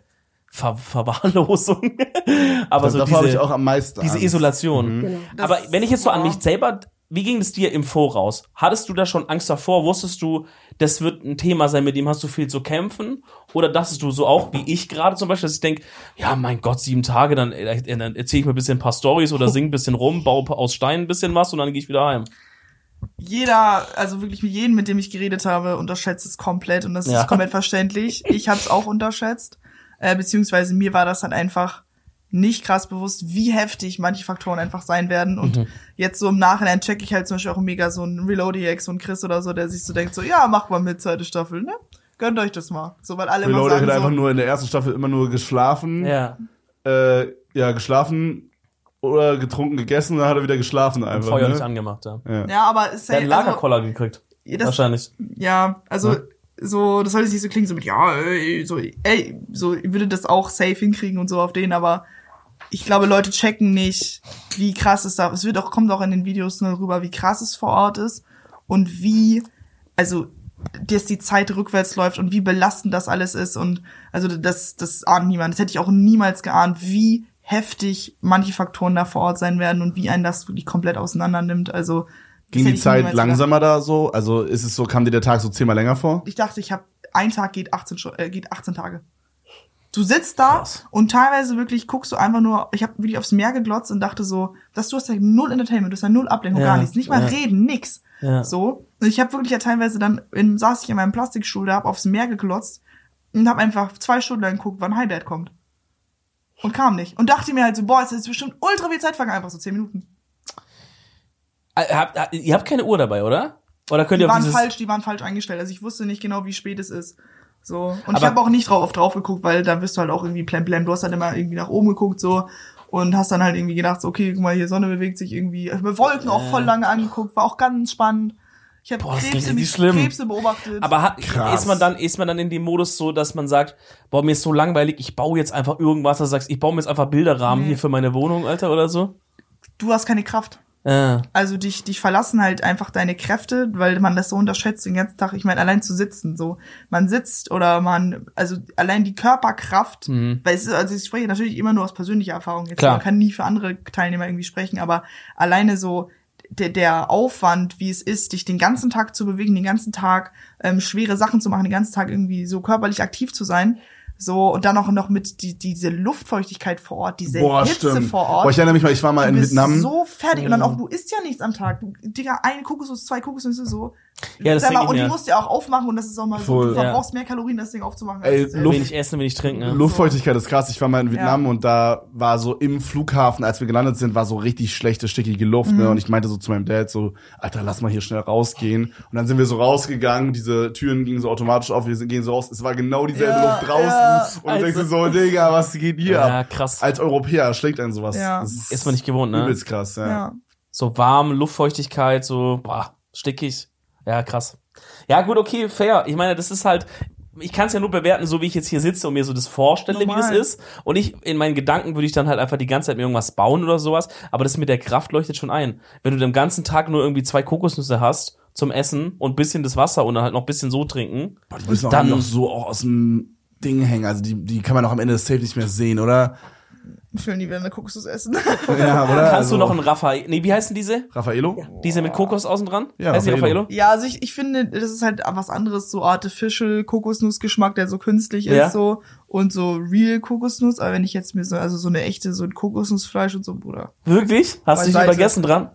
Ver Verwahrlosung. *laughs* Aber so Davor habe ich diese, auch am meisten diese. Isolation. Genau. Aber wenn ich jetzt so an mich selber, wie ging es dir im Voraus? Hattest du da schon Angst davor? Wusstest du, das wird ein Thema sein, mit dem hast du viel zu kämpfen? Oder dachtest du so auch, wie ich gerade zum Beispiel, dass ich denk, ja, mein Gott, sieben Tage, dann, äh, dann erzähle ich mir ein bisschen ein paar Stories oder sing ein bisschen rum, baue aus Steinen ein bisschen was und dann gehe ich wieder heim. jeder, also wirklich mit jedem, mit dem ich geredet habe, unterschätzt es komplett und das Ja. ist komplett verständlich. Ich habe es auch unterschätzt, äh, beziehungsweise mir war das dann einfach nicht krass bewusst, wie heftig manche Faktoren einfach sein werden. Und Mhm. jetzt so im Nachhinein check ich halt zum Beispiel auch mega so ein Reloadiex, so ein Chris oder so, der sich so denkt, so, ja, macht mal mit, zweite Staffel, ne? Gönnt euch das mal. So, weil alle immer Reloaded sagen hat einfach so, nur in der ersten Staffel immer nur geschlafen. Ja. Äh, ja, geschlafen oder getrunken, gegessen, dann hat er wieder geschlafen einfach. Feuer ne? nicht angemacht, ja. Ja. ja, aber es ist Der hat einen halt, also, Lagerkoller gekriegt. das, Wahrscheinlich. Ja, also Ja. so, das soll jetzt nicht so klingen, so mit, ja, ey, so, ey, so, ich würde das auch safe hinkriegen und so auf den, aber ich glaube, Leute checken nicht, wie krass es da, es wird auch, kommt auch in den Videos nur rüber, wie krass es vor Ort ist und wie, also, dass die Zeit rückwärts läuft und wie belastend das alles ist und, also, das, das ahnt niemand. Das hätte ich auch niemals geahnt, wie heftig manche Faktoren da vor Ort sein werden und wie einen das wirklich komplett auseinander nimmt. Also, Ging die Zeit niemals gedacht. langsamer da so? Also ist es so, kam dir der Tag so zehnmal länger vor? ich dachte, ich habe ein Tag geht 18 Stu- äh, geht 18 Tage. Du sitzt da Krass. und teilweise wirklich guckst du einfach nur, ich habe wirklich aufs Meer geglotzt und dachte so, dass du hast ja null Entertainment, du hast ja null Ablenkung, Ja, gar nichts, nicht mal ja. reden, nix. Ja. So, und ich habe wirklich ja teilweise dann in, saß ich in meinem Plastikstuhl, da hab aufs Meer geglotzt und habe einfach zwei Stunden lang geguckt, wann Highlight kommt. Und kam nicht. Und dachte mir halt so, boah, jetzt ist bestimmt ultra viel Zeit vergangen, einfach so 10 Minuten. Äh, Habt, habt- ihr habt keine Uhr dabei, oder? Oder könnt Die ihr auf waren dieses... falsch, die waren falsch eingestellt. Also ich wusste nicht genau, wie spät es ist. So. Und ich Aber- habe auch nicht drauf, drauf geguckt, weil da bist du halt auch irgendwie plem plem. Du hast dann immer irgendwie nach oben geguckt so und hast dann halt irgendwie gedacht, so, okay, guck mal, hier Sonne bewegt sich irgendwie. Ich hab mir Wolken auch voll lange angeguckt, war auch ganz spannend. Ich habe Krebse. Krebse beobachtet. Aber hat, Krass. ist man dann ist man dann in dem Modus so, dass man sagt, boah, mir ist so langweilig, ich baue jetzt einfach irgendwas, dass du sagst, ich baue mir jetzt einfach Bilderrahmen Nee. hier für meine Wohnung, Alter, oder so? du hast keine Kraft. Äh, Also dich, dich verlassen halt einfach deine Kräfte, weil man das so unterschätzt den ganzen Tag. Ich meine, allein zu sitzen, so. Man sitzt oder man, also allein die Körperkraft, Mhm. weil es ist, also ich spreche natürlich immer nur aus persönlicher Erfahrung. Jetzt Klar. man kann nie für andere Teilnehmer irgendwie sprechen, aber alleine so der, der Aufwand, wie es ist, dich den ganzen Tag zu bewegen, den ganzen Tag ähm, schwere Sachen zu machen, den ganzen Tag irgendwie so körperlich aktiv zu sein. So, und dann auch noch mit die, diese Luftfeuchtigkeit vor Ort, diese Boah, Hitze stimmt. vor Ort. Boah, ich erinnere mich mal, ich war mal Du in bist Vietnam. so fertig. Und dann auch, du isst ja nichts am Tag. Du, Digga, eine Kokosnuss, zwei Kokosnüsse, so. Ja, das mal, und die musst du ja auch aufmachen und das ist auch mal so, Voll. du Ja. verbrauchst mehr Kalorien, das Ding aufzumachen. Ey, als, Luft- wenig essen, wenig trinken. Ne? Luftfeuchtigkeit ist krass. Ich war mal in Vietnam Ja. und da war so im Flughafen, als wir gelandet sind, war so richtig schlechte, stickige Luft. Mhm. Ne? Und ich meinte so zu meinem Dad so, Alter, lass mal hier schnell rausgehen. Und dann sind wir so rausgegangen, diese Türen gingen so automatisch auf, wir sind- gehen so raus. Es war genau dieselbe Ja, Luft draußen. ja. Und du denkst dir so, Digga, was geht hier Ja, ab? krass. Als Europäer schlägt einen sowas. Ja. Das Ist man nicht gewohnt, ne? Übelst krass, ja. ja. So warm, Luftfeuchtigkeit, so, boah, stickig. Ja, krass. Ja, gut, okay, fair. Ich meine, das ist halt, ich kann es ja nur bewerten, so wie ich jetzt hier sitze und mir so das vorstelle, wie das Normal. ist. Und ich, in meinen Gedanken würde ich dann halt einfach die ganze Zeit mir irgendwas bauen oder sowas. Aber das mit der Kraft leuchtet schon ein. Wenn du den ganzen Tag nur irgendwie zwei Kokosnüsse hast zum Essen und bisschen das Wasser und dann halt noch bisschen so trinken. Boah, die müssen auch Dann- noch so auch aus dem Ding hängen. Also die, die kann man auch am Ende des Safe nicht mehr sehen, oder? Ich will nie wieder eine Kokosnuss essen. *laughs* Ja, oder? Kannst Also, du noch ein Raffaello, nee, wie heißen diese? Raffaello? Diese mit Kokos außen dran? Ja, die Raffaello. Raffaello? ja, also ich, ich finde, das ist halt was anderes, so artificial Kokosnussgeschmack, der so künstlich Ja. ist, so. Und so real Kokosnuss. Aber wenn ich jetzt mir so, also so eine echte, so ein Kokosnussfleisch und so, Bruder, Wirklich? Hast du dich vergessen dran?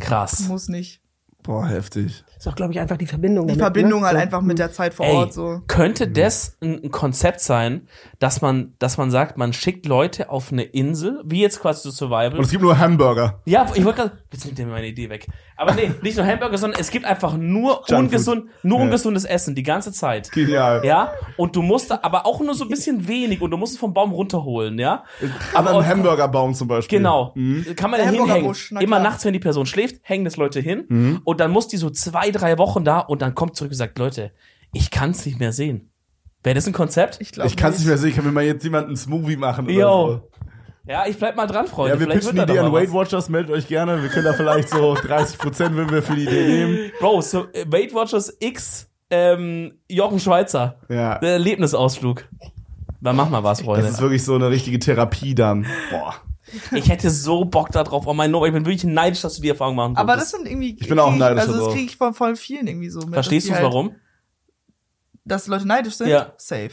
Krass. muss nicht. Boah, heftig. Ist auch, glaube ich, einfach die Verbindung. Die damit, Verbindung ne? halt So, einfach mit der Zeit vor Ey, Ort, so. könnte das ein, Konzept sein, dass man, dass man sagt, man schickt Leute auf eine Insel, wie jetzt quasi zu Survival. Und es gibt nur Hamburger. Ja, ich wollte gerade, jetzt nimmt ihr meine Idee weg. Aber nee, *laughs* nicht nur Hamburger, sondern es gibt einfach nur Junkfood. ungesund, nur Ja. ungesundes Essen die ganze Zeit. Genial. Ja, und du musst da, aber auch nur so ein bisschen wenig und du musst es vom Baum runterholen, ja? Aber im Hamburgerbaum zum Beispiel. Genau. Mhm. Kann man da hinhängen. Hamburgerbusch, na Immer nachts, wenn die Person schläft, hängen das Leute hin. Mhm. Und dann muss die so zwei, drei Wochen da und dann kommt zurück und sagt, Leute, ich kann es nicht mehr sehen. Wäre das ein Konzept? Ich glaube Ich kann es nicht mehr sehen. Ich kann mir mal jetzt jemand einen Smoothie machen. oder Yo. so. Ja, ich bleib mal dran, Freunde. Ja, wir Vielleicht pitchen die Idee an Weight Watchers. Meldet euch gerne. Wir können da vielleicht so *laughs* 30 Prozent, wenn wir für die Idee nehmen. Bro, so äh, Weight Watchers X ähm, Jochen Schweizer. Ja. Der Erlebnisausflug. Dann mach mal was, Das Freunde. ist wirklich so eine richtige Therapie dann. Boah. Ich hätte so Bock da drauf. Oh mein Gott, ich bin wirklich neidisch, dass du die Erfahrung machen Aber das konntest. sind irgendwie. Ich bin auch neidisch Also, das darauf. kriege ich von voll vielen irgendwie so. Mit, Verstehst du halt, warum? Dass Leute neidisch sind? Ja. Safe.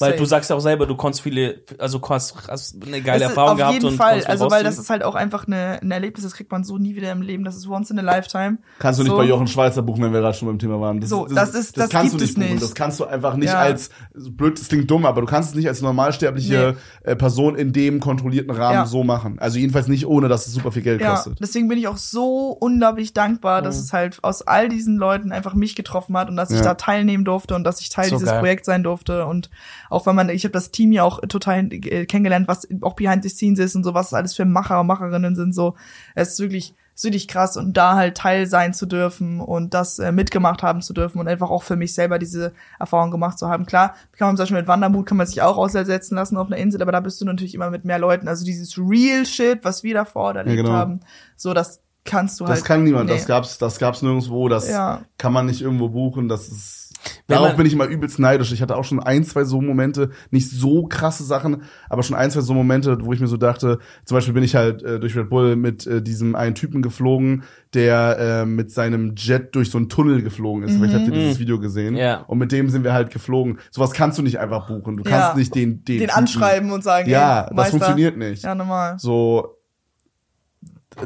Weil Safe. du sagst ja auch selber, du konntest viele, also hast, hast eine geile Es Erfahrung auf gehabt jeden und Fall, also weil das ist halt auch einfach eine, ein Erlebnis, das kriegt man so nie wieder im Leben. Das ist once in a lifetime. Kannst du nicht so. bei Jochen Schweizer buchen, wenn wir gerade schon beim Thema waren. So, das ist- das kannst gibt du es nicht buchen. nicht. Das kannst du einfach nicht Ja. als, blöd, das klingt dumm, aber du kannst es nicht als normalsterbliche äh, Person in dem kontrollierten Rahmen Ja. so machen. Also jedenfalls nicht, ohne dass es super viel Geld Ja, kostet. deswegen bin ich auch so unglaublich dankbar, dass es halt aus all diesen Leuten einfach mich getroffen hat und dass ich da teilnehmen durfte und dass ich Teil So dieses geil. Projekts sein durfte und auch wenn man, ich habe das Team ja auch total äh, kennengelernt, was auch behind the scenes ist und so, was es alles für Macher und Macherinnen sind, so, es ist wirklich, ist wirklich krass und da halt Teil sein zu dürfen und das äh, mitgemacht haben zu dürfen und einfach auch für mich selber diese Erfahrung gemacht zu haben. Klar, kann man zum Beispiel mit Wandermut kann man sich auch aussetzen lassen auf einer Insel, aber da bist du natürlich immer mit mehr Leuten. Also dieses Real Shit, was wir davor erlebt genau. haben, so das kannst du Das halt. kann niemand, nee. das gab's, das gab's nirgendwo, das Ja. kann man nicht irgendwo buchen, das ist, darauf bin ich immer übelst neidisch. Ich hatte auch schon ein, zwei so Momente, nicht so krasse Sachen, aber schon ein, zwei so Momente, wo ich mir so dachte, zum Beispiel bin ich halt äh, durch Red Bull mit äh, diesem einen Typen geflogen, der äh, mit seinem Jet durch so einen Tunnel geflogen ist. Vielleicht habt ihr dieses Video gesehen. Ja. Und mit dem sind wir halt geflogen. Sowas kannst du nicht einfach buchen. Du kannst Ja. nicht den, den, den anschreiben und sagen, Ja, ey, das funktioniert nicht. Ja, normal. So,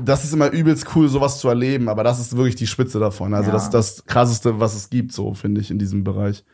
das ist immer übelst cool, sowas zu erleben, aber das ist wirklich die Spitze davon. Also Ja. das ist das krasseste, was es gibt, so finde ich in diesem Bereich.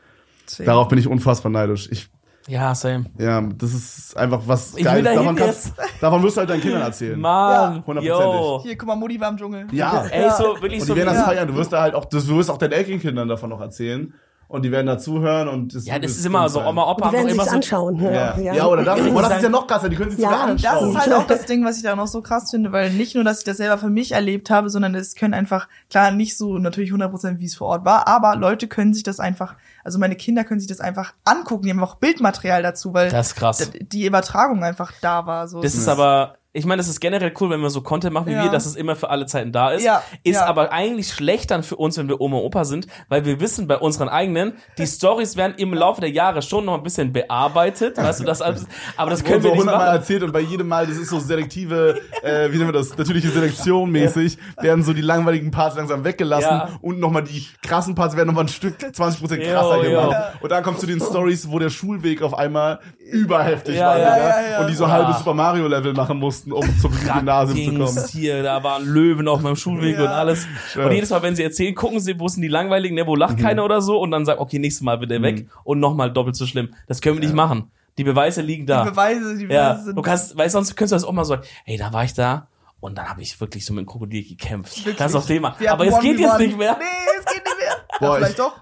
Deswegen. Darauf bin ich unfassbar neidisch. Ich, Ja, same. ja, das ist einfach was Ich Geiles. will Davon, kannst, *laughs* davon wirst du halt deinen Kindern erzählen. Mann, hundertprozentig. yo. Hier, guck mal, Mutti war im Dschungel. Ja. Ey, so, wirklich Und so. die werden das Ja. feiern. Du wirst da halt auch, du wirst auch deinen Enkelkindern davon noch erzählen. Und die werden da zuhören und das ja, das ist immer so. Oma, Opa Die werden immer so. anschauen. Ja. Ja. oder das. Oh, das ist ja noch krasser. Die können sich Ja, sogar Das anschauen. ist halt auch das *laughs* Ding, was ich da noch so krass finde, weil nicht nur, dass ich das selber für mich erlebt habe, sondern es können einfach, klar, nicht so natürlich 100% wie es vor Ort war, aber Leute können sich das einfach, also meine Kinder können sich das einfach angucken, die haben auch Bildmaterial dazu, weil Das ist krass. die Übertragung einfach da war. So. Das ist aber, ich meine, das ist generell cool, wenn wir so Content machen wie Ja. wir, dass es immer für alle Zeiten da ist. Ja, Ist ja. aber eigentlich schlecht dann für uns, wenn wir Oma und Opa sind, weil wir wissen bei unseren eigenen, die *laughs* Stories werden im Laufe der Jahre schon noch ein bisschen bearbeitet, weißt du, das alles, *laughs* aber das können wir nicht machen. erzählt und bei jedem Mal, das ist so selektive, äh, wie nennen wir das, natürliche Selektion mäßig, werden so die langweiligen Parts langsam weggelassen Ja. und nochmal die krassen Parts werden nochmal ein Stück 20% Jo, krasser jo. gemacht. Und dann kommt zu den Stories, wo der Schulweg auf einmal überheftig war, und die so halbe Super Mario Level machen mussten, um zum Gymnasium zu kommen. Hier, da waren Löwen auf meinem Schulweg Ja. und alles. Ja. Und jedes Mal, wenn sie erzählen, gucken sie, wo sind die langweiligen, ne, wo lacht Mhm. keiner oder so und dann sagt, okay, nächstes Mal wird er weg und nochmal doppelt so schlimm. Das können wir nicht machen. Die Beweise liegen da. die Beweise, die Beweise Ja, sind du kannst, weil sonst könntest du das auch mal sagen, hey, da war ich da und dann habe ich wirklich so mit dem Krokodil gekämpft. Wirklich. Das ist auch Thema. Wir Aber es geht jetzt nicht mehr. Nee, es geht nicht mehr. Boah, ja, vielleicht ich- doch.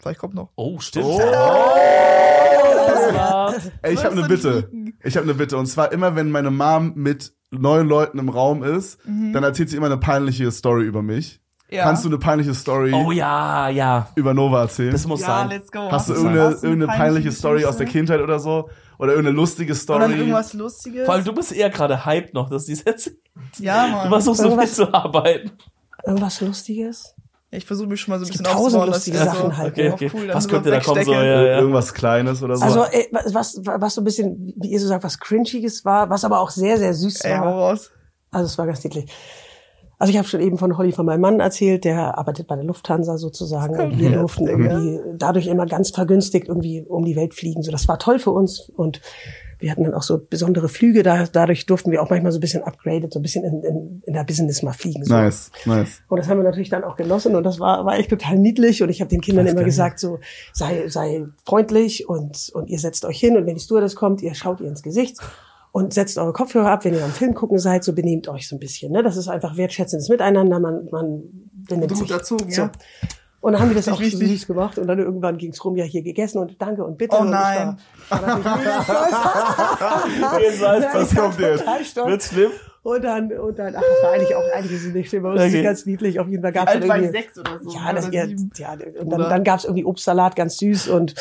Vielleicht kommt noch. Oh, stimmt. Oh. Das *laughs* war, Ey, ich habe eine du Bitte. Ich habe eine Bitte. Und zwar immer, wenn meine Mom mit neuen Leuten im Raum ist, dann erzählt sie immer eine peinliche Story über mich. Ja. Kannst du eine peinliche Story oh ja, ja. über Nova erzählen? Das muss ja, sein. let's go. Hast du irgendeine, hast du eine irgendeine peinliche Story aus der? Kindheit oder so? Oder irgendeine lustige Story? Oder irgendwas Lustiges? Vor allem, du bist eher gerade hyped noch, dass die Sätze. ja, Du Mann. versuchst so viel Irgendwas- zu arbeiten. Irgendwas Lustiges? Ich versuche mich schon mal so ein bisschen tausend lustige das Sachen so, halt, Okay, Ja, okay. cool, Was könnte da kommen so? Ja, ja. Irgendwas Kleines oder so? Also, ey, was, was so ein bisschen, wie ihr so sagt, was Cringiges war, was aber auch sehr, sehr süß Ey, war. raus. Also es war ganz niedlich. Also ich habe schon eben von Holly von meinem Mann erzählt, der arbeitet bei der Lufthansa sozusagen und wir durften irgendwie dadurch immer ganz vergünstigt irgendwie um die Welt fliegen. So, das war toll für uns und wir hatten dann auch so besondere Flüge, da, dadurch durften wir auch manchmal so ein bisschen upgraded, so ein bisschen in, in, in der Business mal fliegen. So. nice, nice. Und das haben wir natürlich dann auch genossen und das war, war echt total niedlich und ich habe den Kindern immer gesagt, so sei, sei freundlich und, und ihr setzt euch hin und wenn die Stewardess kommt, ihr schaut ihr ins Gesicht und setzt eure Kopfhörer ab, wenn ihr am Film gucken seid, so benehmt euch so ein bisschen. Ne? Das ist einfach wertschätzendes Miteinander, man, man benimmt Gut sich. erzogen, so. ja. Und dann haben wir das auch Richtig süß gemacht und dann irgendwann ging's rum, ja hier gegessen und danke und bitte. Oh und ich nein. War *laughs* Was kommt jetzt? Wird's schlimm? Und dann, und dann, ach, das war eigentlich auch, eigentlich ist es nicht schlimm, aber es Okay. ist ganz niedlich. Auf jeden Fall gab's Alt dann war ich irgendwie. sechs oder so. Ja, das, oder ja, ja, und dann, dann gab's irgendwie Obstsalat, ganz süß und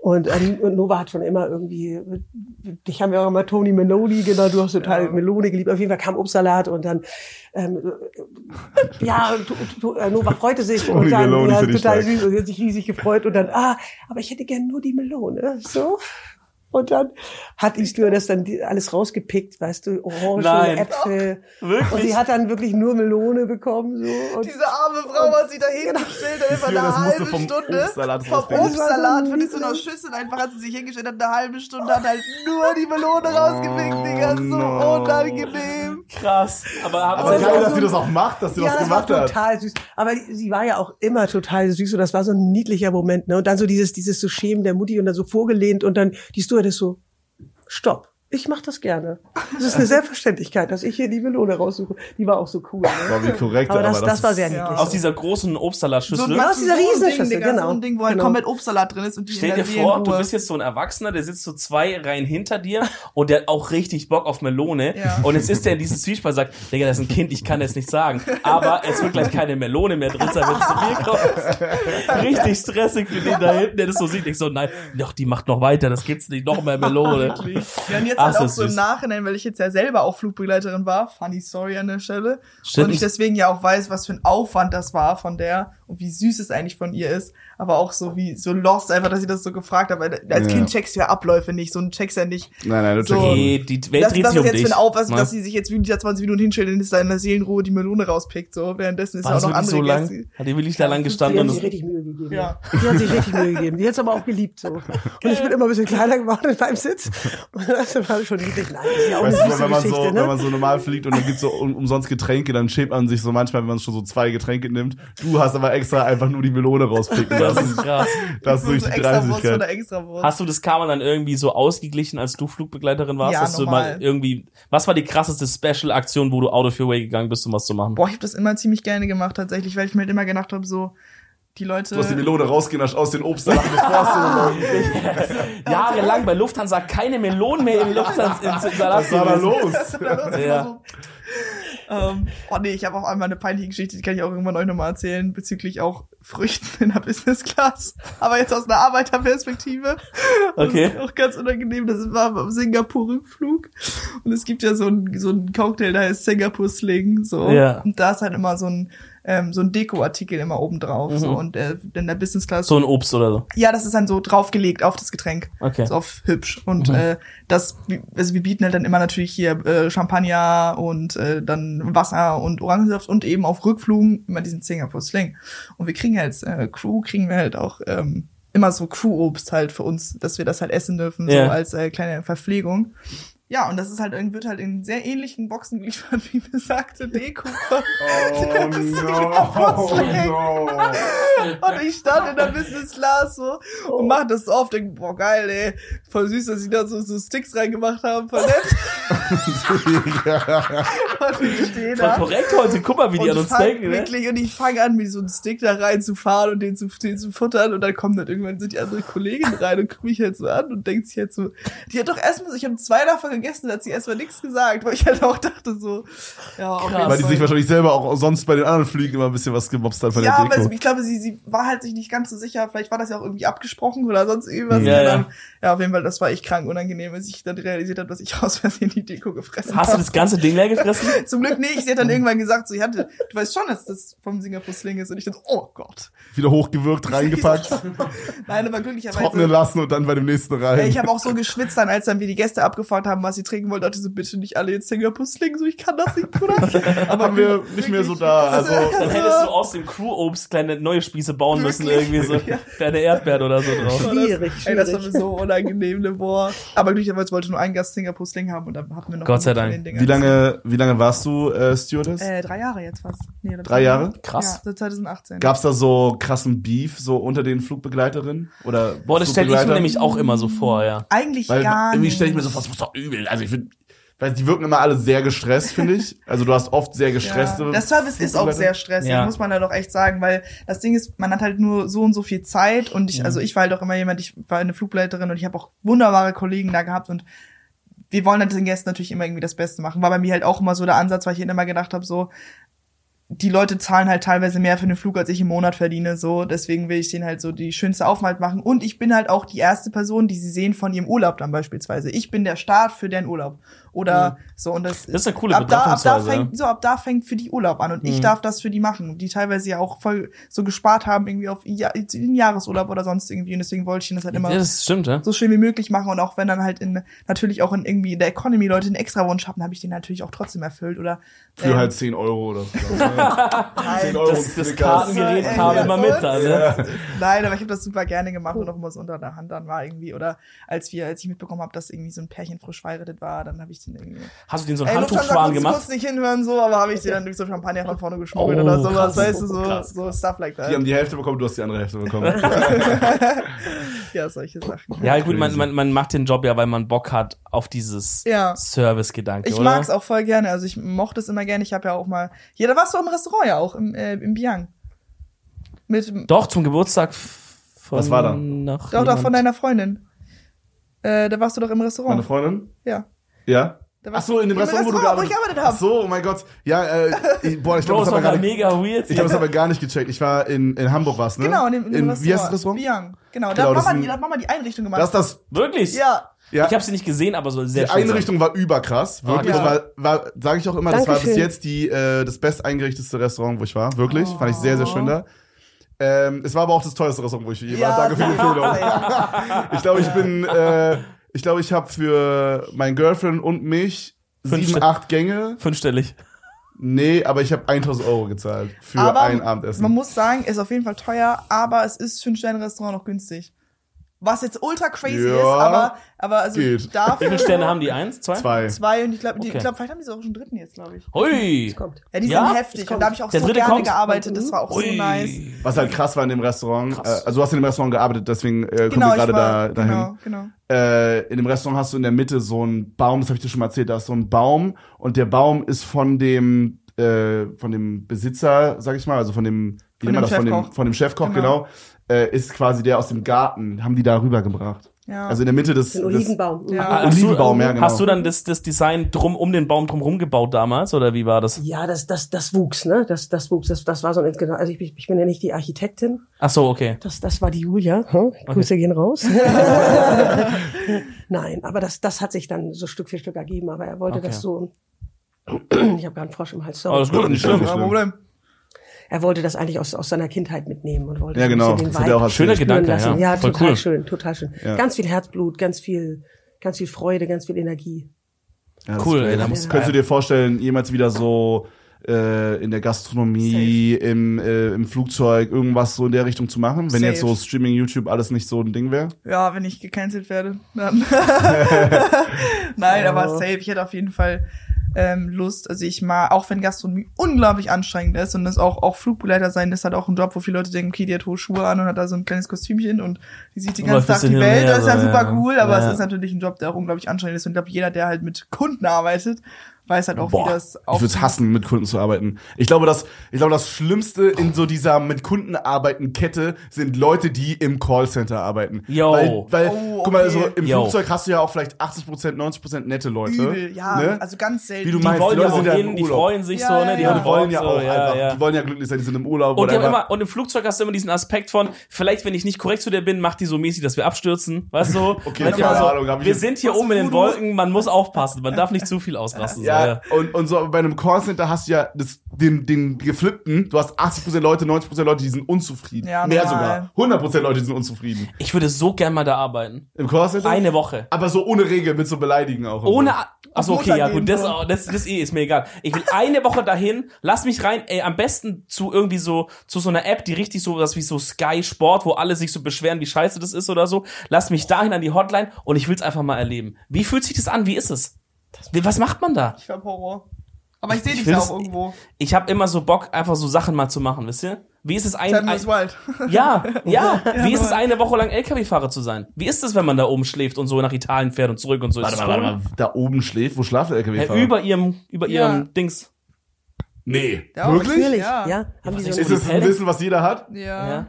und, ähm, und Nova hat schon immer irgendwie, dich haben wir auch immer Tony Meloni genannt, du hast total Ja. Melone geliebt. Auf jeden Fall kam Obstsalat und dann, ähm, äh, ja, tu, tu, äh, Nova freute sich Tony und dann Meloni ja, total süß und sie hat sich riesig gefreut und dann, ah, aber ich hätte gern nur die Melone, so. Und dann hat die Stewardess dann die, alles rausgepickt, weißt du, Orangen, Nein. Äpfel. Wirklich? Und sie hat dann wirklich nur Melone bekommen, so. Und Diese arme Frau hat sich da hingestellt, und über Stewardess eine halbe vom Stunde Obstsalat vom. Obstsalat Das war von so so einer. Schüssel einfach hat sie sich hingestellt, hat eine halbe Stunde hat halt nur die Melone rausgepickt, Digga, so no. unangenehm. Krass. Aber Aber geil, war dass so- sie das auch macht, dass sie ja, das das war gemacht hat. total süß. Aber sie war ja auch immer total süß und das war so ein niedlicher Moment, ne? Und dann so dieses, dieses so Schämen der Mutti und dann so vorgelehnt und dann die Stewardess so, stopp. Ich mach das gerne. Das ist eine Selbstverständlichkeit, dass ich hier die Melone raussuche. Die war auch so cool. Ne? Boah, wie korrekt, Aber das, das, ist- war sehr ja. niedlich. aus dieser großen Obstsalatschüssel. Ja, aus dieser so Riesenschüssel, Ding, genau. So ein Ding, wo halt Genau. komplett Obstsalat drin ist und die Stell dir vor, du bist jetzt so ein Erwachsener, der sitzt so zwei Reihen hinter dir und der hat auch richtig Bock auf Melone. Ja. Und jetzt ist der in diesem Zwiespalt und sagt, Digga, das ist ein Kind, ich kann das nicht sagen. Aber es wird gleich keine Melone mehr drin sein, wenn es zu mir kommt. Richtig stressig für den da hinten, der das so sieht. Ich so, nein, doch, die macht noch weiter, das gibt's nicht, noch mehr Melone. Ja, jetzt Ach, halt auch so im süß. Nachhinein, weil ich jetzt ja selber auch Flugbegleiterin war, funny story an der Stelle. Stimmt. Und ich deswegen ja auch weiß, was für ein Aufwand das war von der und wie süß es eigentlich von ihr ist. Aber auch so wie so lost einfach, dass sie das so gefragt hat. Weil als Ja. Kind checkst du ja Abläufe nicht. So ein checkst ja nicht. Nein, nein, du So. checkst Nee, die Welt Das, dreht das sich ist um jetzt dich. für ein Aufwand, ne? dass sie sich jetzt wirklich da 20 Minuten hinstellt und ist da in der Seelenruhe die Melone rauspickt. So währenddessen ist War ja auch noch andere so lang? Gäste. Hat die wirklich da lang Die gestanden? hat Und sich richtig Mühe gegeben. Ja. Die hat sich richtig Mühe gegeben. Die hat es aber auch geliebt so. Und ich bin immer ein bisschen kleiner geworden beim Sitz. Und das war schon niedlich. Nein, das ist ja auch Weißt eine du, wenn man, so, ne? wenn man so normal fliegt und dann gibt's so um, umsonst Getränke, dann schämt man sich so manchmal, wenn man schon so zwei Getränke nimmt. Du hast aber extra einfach nur die Melone rauspicken das lassen. ist krass. Das ist So durch die Dreißigkeit. extra Wurst. Hast du das Karma dann irgendwie so ausgeglichen, als du Flugbegleiterin warst? Ja, dass du mal irgendwie, was war die krasseste Special-Aktion, wo du out of your way gegangen bist, um was zu machen? Boah, ich habe das immer ziemlich gerne gemacht tatsächlich, weil ich mir halt immer gedacht habe, so die Leute. Du hast die Melone rausgenascht aus den Obstsalat, bevor es so Jahrelang bei Lufthansa keine Melonen mehr im Lufthansa im Salat Was war da los? *laughs* Ja. so. Ähm, oh nee, ich habe auch einmal eine peinliche Geschichte, die kann ich auch irgendwann euch nochmal erzählen, bezüglich auch Früchten in der Business Class. Aber jetzt aus einer Arbeiterperspektive. Okay. Auch ganz unangenehm, das war beim Singapur-Rückflug. Und es gibt ja so einen so einen Cocktail, der heißt Singapur Sling. So. Ja. Und da ist halt immer so ein, ähm, so ein Dekoartikel immer oben drauf. So. Mhm. Und äh, in der Business Class. So ein Obst oder so. Ja, das ist dann so draufgelegt auf das Getränk. Okay. So auf hübsch. Und Mhm. äh, das, also wir bieten halt dann immer natürlich hier äh, Champagner und äh, dann Wasser und Orangensaft und eben auf Rückflugen immer diesen Singapore Sling. Und wir kriegen als äh, Crew, kriegen wir halt auch ähm, immer so Crew-Obst halt für uns, dass wir das halt essen dürfen, Ja. so als äh, kleine Verpflegung. Ja, und das ist halt irgendwie, wird halt in sehr ähnlichen Boxen geliefert, wie besagte Deko. Oh *laughs* no, oh no. Und ich stand in der Business Class so und mach das so auf, denk, boah, geil, ey. Voll süß, dass sie da so, so Sticks reingemacht haben, voll nett. *laughs* und ich stehe Voll da. korrekt heute, guck mal, wie die Und an uns denken, ne? wirklich, und ich fange an, mir so einen Stick da reinzufahren und den zu, den zu futtern und dann kommen dann irgendwann so die andere Kollegin rein und guckt mich halt so an und denkt sich halt so, die hat doch erstmal, ich habe zwei davon gegessen, da hat sie erstmal nichts gesagt, weil ich halt auch dachte so, ja, jeden Weil die sich wahrscheinlich selber auch sonst bei den anderen Flügen immer ein bisschen was gemobst hat von Ja, der aber Deko. ich glaube, sie, sie war halt sich nicht ganz so sicher. Vielleicht war das ja auch irgendwie abgesprochen oder sonst irgendwas. Ja, ja. dann, ja, auf jeden Fall, das war echt krank unangenehm, als ich dann realisiert habe, dass ich *laughs* aus Versehen die Deko gefressen Hast du habe. das ganze Ding leer gefressen? *laughs* Zum Glück nicht. Sie hat dann irgendwann gesagt, so, ich hatte, du weißt schon, dass das vom Singapur Sling ist. Und ich dachte, oh Gott. Wieder hochgewirkt, *laughs* reingepackt, Nein, aber glücklicherweise. trocknen lassen und dann bei dem nächsten rein. Ja, ich habe auch so geschwitzt dann, als dann wir die Gäste abgefragt haben, was sie trinken wollten, dachte ich so, bitte nicht alle jetzt Singapur Sling, so ich kann das nicht, Bruder. *laughs* Aber haben wir nicht mehr so da. Also, Dann hättest du aus dem Crew-Obst kleine neue Spieße bauen müssen, Wirklich? irgendwie so Ja. kleine Erdbeeren oder so drauf. Schwierig, Ey, das war schwierig. mir so unangenehm, ne, boah. Aber glücklicherweise wollte nur ein Gast Singapur Sling haben und dann hatten wir noch Gott sei Dank. wie lange, wie lange warst du äh, Stewardess? Äh, drei Jahre jetzt fast. Nee, Drei Jahre? Krass. Ja, seit 2018. Gab's da so krassen Beef so unter den Flugbegleiterinnen oder Boah, das stelle ich mir nämlich auch immer so vor, ja. Eigentlich Weil gar irgendwie nicht. stelle ich mir so vor, das muss doch übel. Also ich finde, weil die wirken immer alle sehr gestresst, finde ich. Also du hast oft sehr *laughs* gestresste. Ja. Der Service ist auch sehr stressig, Ja. muss man da doch echt sagen, weil das Ding ist, man hat halt nur so und so viel Zeit und ich, also ich war halt auch immer jemand, ich war eine Flugleiterin und ich habe auch wunderbare Kollegen da gehabt und wir wollen halt den Gästen natürlich immer irgendwie das Beste machen. War bei mir halt auch immer so der Ansatz, weil ich immer gedacht habe, so, die Leute zahlen halt teilweise mehr für den Flug, als ich im Monat verdiene, so. Deswegen will ich denen halt so die schönste Aufenthalt machen. Und ich bin halt auch die erste Person, die sie sehen von ihrem Urlaub dann beispielsweise. Ich bin der Start für deren Urlaub. Oder so und das, Das ist eine coole ab da, ab da fängt so ab da fängt für die Urlaub an und ich Mhm. darf das für die machen, die teilweise ja auch voll so gespart haben irgendwie auf ja, den Jahresurlaub oder sonst irgendwie und deswegen wollte ich ihnen das halt immer Ja, das stimmt, ja. so schön wie möglich machen und auch wenn dann halt in natürlich auch in irgendwie in der Economy Leute einen extra Wunsch haben, habe ich den natürlich auch trotzdem erfüllt oder Für ähm, halt 10 Euro oder so. *laughs* 10 Euro Das, das. Kartengerät Äh, kam ja, immer mit da, ne? Nein, aber ich habe das super gerne gemacht und auch immer so unter der Hand dann war irgendwie oder als wir als ich mitbekommen habe, dass irgendwie so ein Pärchen frisch verheiratet war, dann habe ich den irgendwie Hast du den so einen Ey, Handtuchschwan gemacht? kurz nicht hinhören so, aber habe ich dir dann durch so Champagner von vorne geschmuggelt Oh, oder sowas, krass. weißt du, so Krass. so stuff like that. Die haben die Hälfte bekommen, du hast die andere Hälfte bekommen. *laughs* ja, solche Sachen. Ja, gut, man, man, man macht den Job ja, weil man Bock hat auf dieses Ja. Service-Gedanke, Ich oder? mag's auch voll gerne. Also ich mochte es immer gerne. Ich habe ja auch mal. Ja, da warst du im Restaurant ja auch, im, äh, im Biang. Mit Doch, zum Geburtstag von Was war da? Noch doch, doch von jemand- deiner Freundin. Äh, da warst du doch im Restaurant. Meine Freundin? ja. Ja? Da Ach so, in dem Restaurant, wo du gearbeitet ich gearbeitet hab. Ach so, oh mein Gott. Ja, äh, ich, boah, ich glaube, das war gar nicht, mega weird. ich habe das aber gar nicht gecheckt. Ich war in, in Hamburg was, ne? Genau, in dem, in in, Wie heißt das Restaurant? Biang. Genau, da Genau, hat das Mama, die, ein- da hat Mama die Einrichtung gemacht. Das ist das, Wirklich? ja. ja. Ich habe sie nicht gesehen, aber so sehr Die schön sein. Einrichtung war überkrass, wirklich. Ja. War, war sage ich auch immer, das war bis Dankeschön. jetzt die äh, das best eingerichtete Restaurant, wo ich war. Wirklich, fand ich sehr sehr Oh. schön da. Ähm, es war aber auch das teuerste Restaurant, wo ich je war. Ja, Danke für die Empfehlung. Ich glaube, ich bin, äh, ich glaube, ich habe für mein Girlfriend und mich Fünf sieben, acht Gänge. Fünfstellig. Nee, aber ich habe 1000 Euro gezahlt für aber ein Abendessen. man muss sagen, ist auf jeden Fall teuer, aber es ist für ein Sterne-Restaurant noch günstig. Was jetzt ultra crazy Ja, ist, aber, aber also geht. dafür. Wie viele Sterne haben die? Eins? Zwei? Zwei. Zwei und ich glaube, Okay. ich glaube, vielleicht haben die so auch schon einen dritten jetzt, glaube ich. Hui! Kommt. Ja, die Ja? sind heftig Es und da habe ich auch Der so dritte gerne kommt? gearbeitet. Das war auch so Ui. nice. Was halt krass war in dem Restaurant. Krass. Äh, also du hast in dem Restaurant gearbeitet, deswegen äh, kommen Genau, wir ich gerade da dahin. genau, genau. äh, in dem Restaurant hast du in der Mitte so einen Baum, das habe ich dir schon mal erzählt, da ist so ein Baum und der Baum ist von dem äh, von dem Besitzer, sag ich mal, also von dem wie Von nennt man dem das, von dem Chefkoch. von dem Chefkoch Genau. genau, äh, ist quasi der aus dem Garten, haben die da rübergebracht. Ja. Also in der Mitte des, Den des Olivenbaum. Ja. Ah, Hast hast du- Olivenbaum, ja, genau. Hast du dann das, das Design drum um den Baum drum rumgebaut damals oder wie war das? Ja, das, das, das wuchs, ne? Das, das wuchs. Das, das war so ein insgesamt. Also ich, ich bin ja nicht die Architektin. Ach so, okay. Das, das war die Julia. Hm? Grüße gehen raus. *laughs* Nein, aber das, das hat sich dann so Stück für Stück ergeben. Aber er wollte Okay. das so. Ich habe gerade einen Frosch im Hals. Aber das Sorry. ist gut, nicht schlimm. Kein. Problem. Er wollte das eigentlich aus, aus seiner Kindheit mitnehmen und wollte Ja, genau. den Das hat er auch. Schöner Gedanke, lassen. ja. Ja, total cool. schön, total schön. Ja. Ganz viel Herzblut, ganz viel, ganz viel Freude, ganz viel Energie. Ja, Cool, ey, da muss Könntest du dir vorstellen, jemals wieder so äh, in der Gastronomie, im, äh, im Flugzeug, irgendwas so in der Richtung zu machen, wenn Safe. jetzt so Streaming, YouTube alles nicht so ein Ding wäre? Ja, wenn ich gecancelt werde, dann. *laughs* *laughs* Nein, aber safe. Ich hätte auf jeden Fall ähm, Lust. Also ich mal, auch wenn Gastronomie unglaublich anstrengend ist und das auch, auch Flugbegleiter sein, das ist halt auch ein Job, wo viele Leute denken, okay, die hat hohe Schuhe an und hat da so ein kleines Kostümchen und die sieht den ganzen Tag die Welt. Das ist ja super cool, aber Ja. es ist natürlich ein Job, der auch unglaublich anstrengend ist. Und ich glaube, jeder, der halt mit Kunden arbeitet, weiß halt auch, Boah, wie das ich auch. würde es hassen, mit Kunden zu arbeiten. Ich glaube, das, ich glaube, das Schlimmste in so dieser mit Kunden arbeiten Kette sind Leute, die im Callcenter arbeiten. Yo. Weil, weil Oh, guck mal, okay. so im Yo. Flugzeug hast du ja auch vielleicht 80% 90% nette Leute. Übel, ja, ne? also ganz selten. Wie du Die meinst, wollen die ja Leute auch sind ja hin, im die freuen sich Ja, so, ja, ne? Die ja. wollen ja so, auch ja, einfach, ja. die wollen ja glücklich sein, die sind im Urlaub. Und, whatever. immer, und im Flugzeug hast du immer diesen Aspekt von, vielleicht wenn ich nicht korrekt zu dir bin, macht die so mäßig, dass wir abstürzen. Weißt du? *laughs* Okay, keine so, Ahnung, hab ich wir sind hier oben in den? Wolken, man muss aufpassen, man darf nicht zu viel ausrasten. so, Ja, und, und so bei einem Callcenter hast du ja das, den, den geflippten, du hast 80% Leute, 90% Leute, die sind unzufrieden. Ja, Mehr normal. sogar. 100% Leute, die sind unzufrieden. Ich würde so gern mal da arbeiten. Im Callcenter? Eine Woche. Aber so ohne Regel, mit so Beleidigen auch. Ohne, so. achso, okay, ja gut, das, das, das eh ist mir egal. Ich will eine Woche dahin, lass mich rein, ey, am besten zu irgendwie so, zu so einer App, die richtig so, was wie so Sky Sport, wo alle sich so beschweren, wie scheiße das ist oder so. Lass mich dahin an die Hotline und ich will's einfach mal erleben. Wie fühlt sich das an? Wie ist es? Was macht man da? Ich hab Horror. Aber ich sehe Ich dich da auch irgendwo. Ich habe immer so Bock, einfach so Sachen mal zu machen, wisst ihr? Wie ist es ein, ein wild. *laughs* ja, ja, wie ist es eine Woche lang LKW-Fahrer zu sein? Wie ist es, wenn man da oben schläft und so nach Italien fährt und zurück und so? Warte Ist mal, warte mal, da oben schläft, wo schlaft der Ja, LKW-Fahrer? über ihrem, über Ja. ihrem Dings. Nee. Ja, Wirklich? Natürlich, Ja. ja. Haben die so Ist es ein Wissen, was jeder hat? Ja.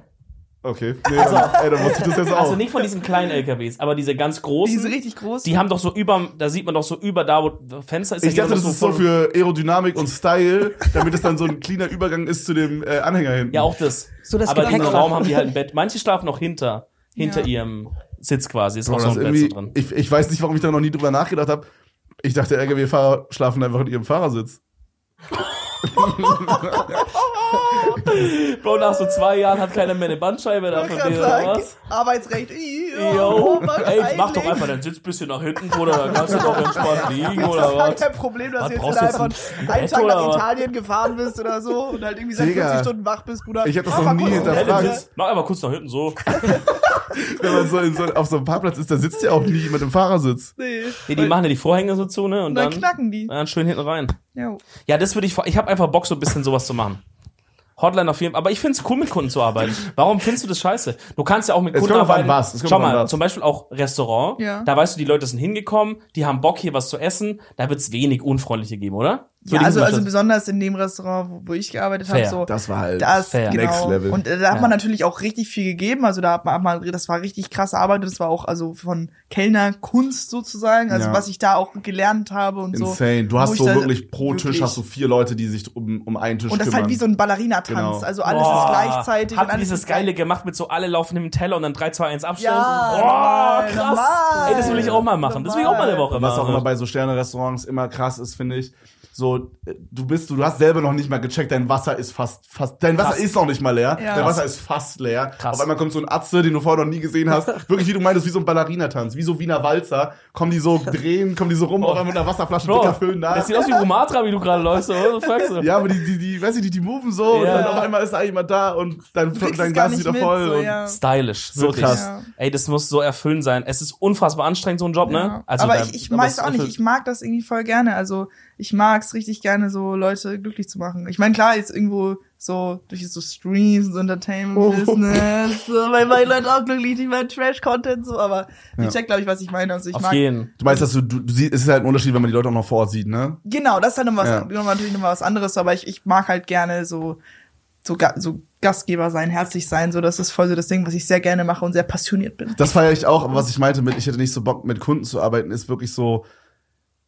Okay. Nee, dann, ey, dann wusste ich das jetzt auch. Also nicht von diesen kleinen LKWs, aber diese ganz großen. Die sind richtig groß. Die haben doch so über, da sieht man doch so über da, wo Fenster ist. ich dachte, das doch ist so für Aerodynamik und Style, damit es dann so ein cleaner Übergang ist zu dem äh, Anhänger hinten. Ja, auch das. So das aber diesen. Raum haben die halt ein Bett. Manche schlafen noch hinter, hinter Ja. ihrem Sitz quasi. Ist Bro, auch so das ein Bett so drin. ich, ich weiß nicht, warum ich da noch nie drüber nachgedacht habe. Ich dachte, LKW-Fahrer schlafen einfach in ihrem Fahrersitz. *laughs* *laughs* Bro, nach so zwei Jahren hat keiner mehr eine Bandscheibe da von dir, oder was? Arbeitsrecht. ih, Yo, ey, mach doch einfach deinen Sitz ein bisschen nach hinten, Bruder, dann kannst du doch entspannt *laughs* liegen, oder Das ist halt was? kein Problem, dass Was, du jetzt innerhalb von ein einem Bett Tag nach? Italien gefahren bist oder so und halt irgendwie seit Digga. 40 Stunden wach bist, Bruder. Ich hab das noch nie hinterfragt. mach einfach kurz nach hinten, so. *laughs* Wenn man so, in so auf so einem Parkplatz ist, da sitzt ja auch nie jemand im Fahrersitz. Nee. Nee, die machen ja die Vorhänge so zu, ne, und Und dann dann, knacken die. dann schön hinten rein. Ja. Ja, das würde ich, vor- ich habe einfach Bock, so ein bisschen sowas zu machen. Hotline auf jeden Fall. Aber ich find's cool, mit Kunden zu arbeiten. Warum findest du das scheiße? Du kannst ja auch mit Es Kunden arbeiten. was. Es Schau mal, was. zum Beispiel auch Restaurant. Ja. Da weißt du, die Leute sind hingekommen, die haben Bock, hier was zu essen. Da wird's wenig Unfreundliche geben, oder? So Ja, also, also besonders in dem Restaurant, wo, wo ich gearbeitet habe, so. Das war halt Das, Fair. genau. Next Level. Und äh, da hat Ja. man natürlich auch richtig viel gegeben. Also da hat man, hat man das war richtig krasse Arbeit. Das war auch also von Kellnerkunst sozusagen. Also Ja. was ich da auch gelernt habe und so. insane. Du hast so wirklich pro wirklich- Tisch hast du vier Leute, die sich um, um einen Tisch Und das ist kümmern. halt wie so ein Ballerina-Tanz. Genau. Also alles Boah, ist gleichzeitig. und Hatten alles dieses ist Geile gemacht mit so alle laufen im Teller und dann 3, 2, 1 Abstand. Ja, oh, normal, krass. normal. Ey, das will ich auch mal machen. Das will ich auch mal eine Woche Was auch immer machen. bei so Sterne-Restaurants immer krass ist, finde ich. So, äh, du bist, du hast selber noch nicht mal gecheckt, dein Wasser ist fast, fast, dein Wasser Krass. ist noch nicht mal leer. Ja. Dein. Wasser ist fast leer. Krass. Auf einmal kommt so ein Atze, den du vorher noch nie gesehen hast. *laughs* Wirklich, wie du meintest, wie so ein Ballerina-Tanz, wie so Wiener Walzer. Kommen die so drehen, kommen die so rum, auf einmal mit einer Wasserflasche Bro, dicker füllen da. das sieht aus wie Romatra, wie du gerade läufst. So, fuck, so. Ja, aber die, die, die, weiß ich nicht, die moven so und Ja. dann auf einmal ist da jemand da und dann Du kriegst dein es gar Glas ist nicht wieder mit, voll. so, und ja. Stylisch, So wirklich. krass. Ja. Ey, das muss so erfüllend sein. Es ist unfassbar anstrengend, so ein Job, ne? Ja. aber da- ich, ich aber es auch nicht. erfüllt. Ich mag das irgendwie voll gerne. Also ich mag es richtig gerne, so Leute glücklich zu machen. Ich meine, klar, jetzt irgendwo so durch so Streams, so Entertainment-Business, so, weil meine Leute auch glücklich, die machen Trash-Content, so, aber Ja. ich check, glaube ich, was ich meine. Also ich Auf mag, jeden. Du meinst, dass du, du, du siehst, es ist halt ein Unterschied, wenn man die Leute auch noch vor Ort sieht, ne? genau, das ist halt noch was, Ja. noch natürlich noch mal was anderes, aber ich, ich mag halt gerne so, so, so Gastgeber sein, herzlich sein, so, das ist voll so das Ding, was ich sehr gerne mache und sehr passioniert bin. Das feiere ich auch, aber was ich meinte mit, ich hätte nicht so Bock mit Kunden zu arbeiten, ist wirklich so,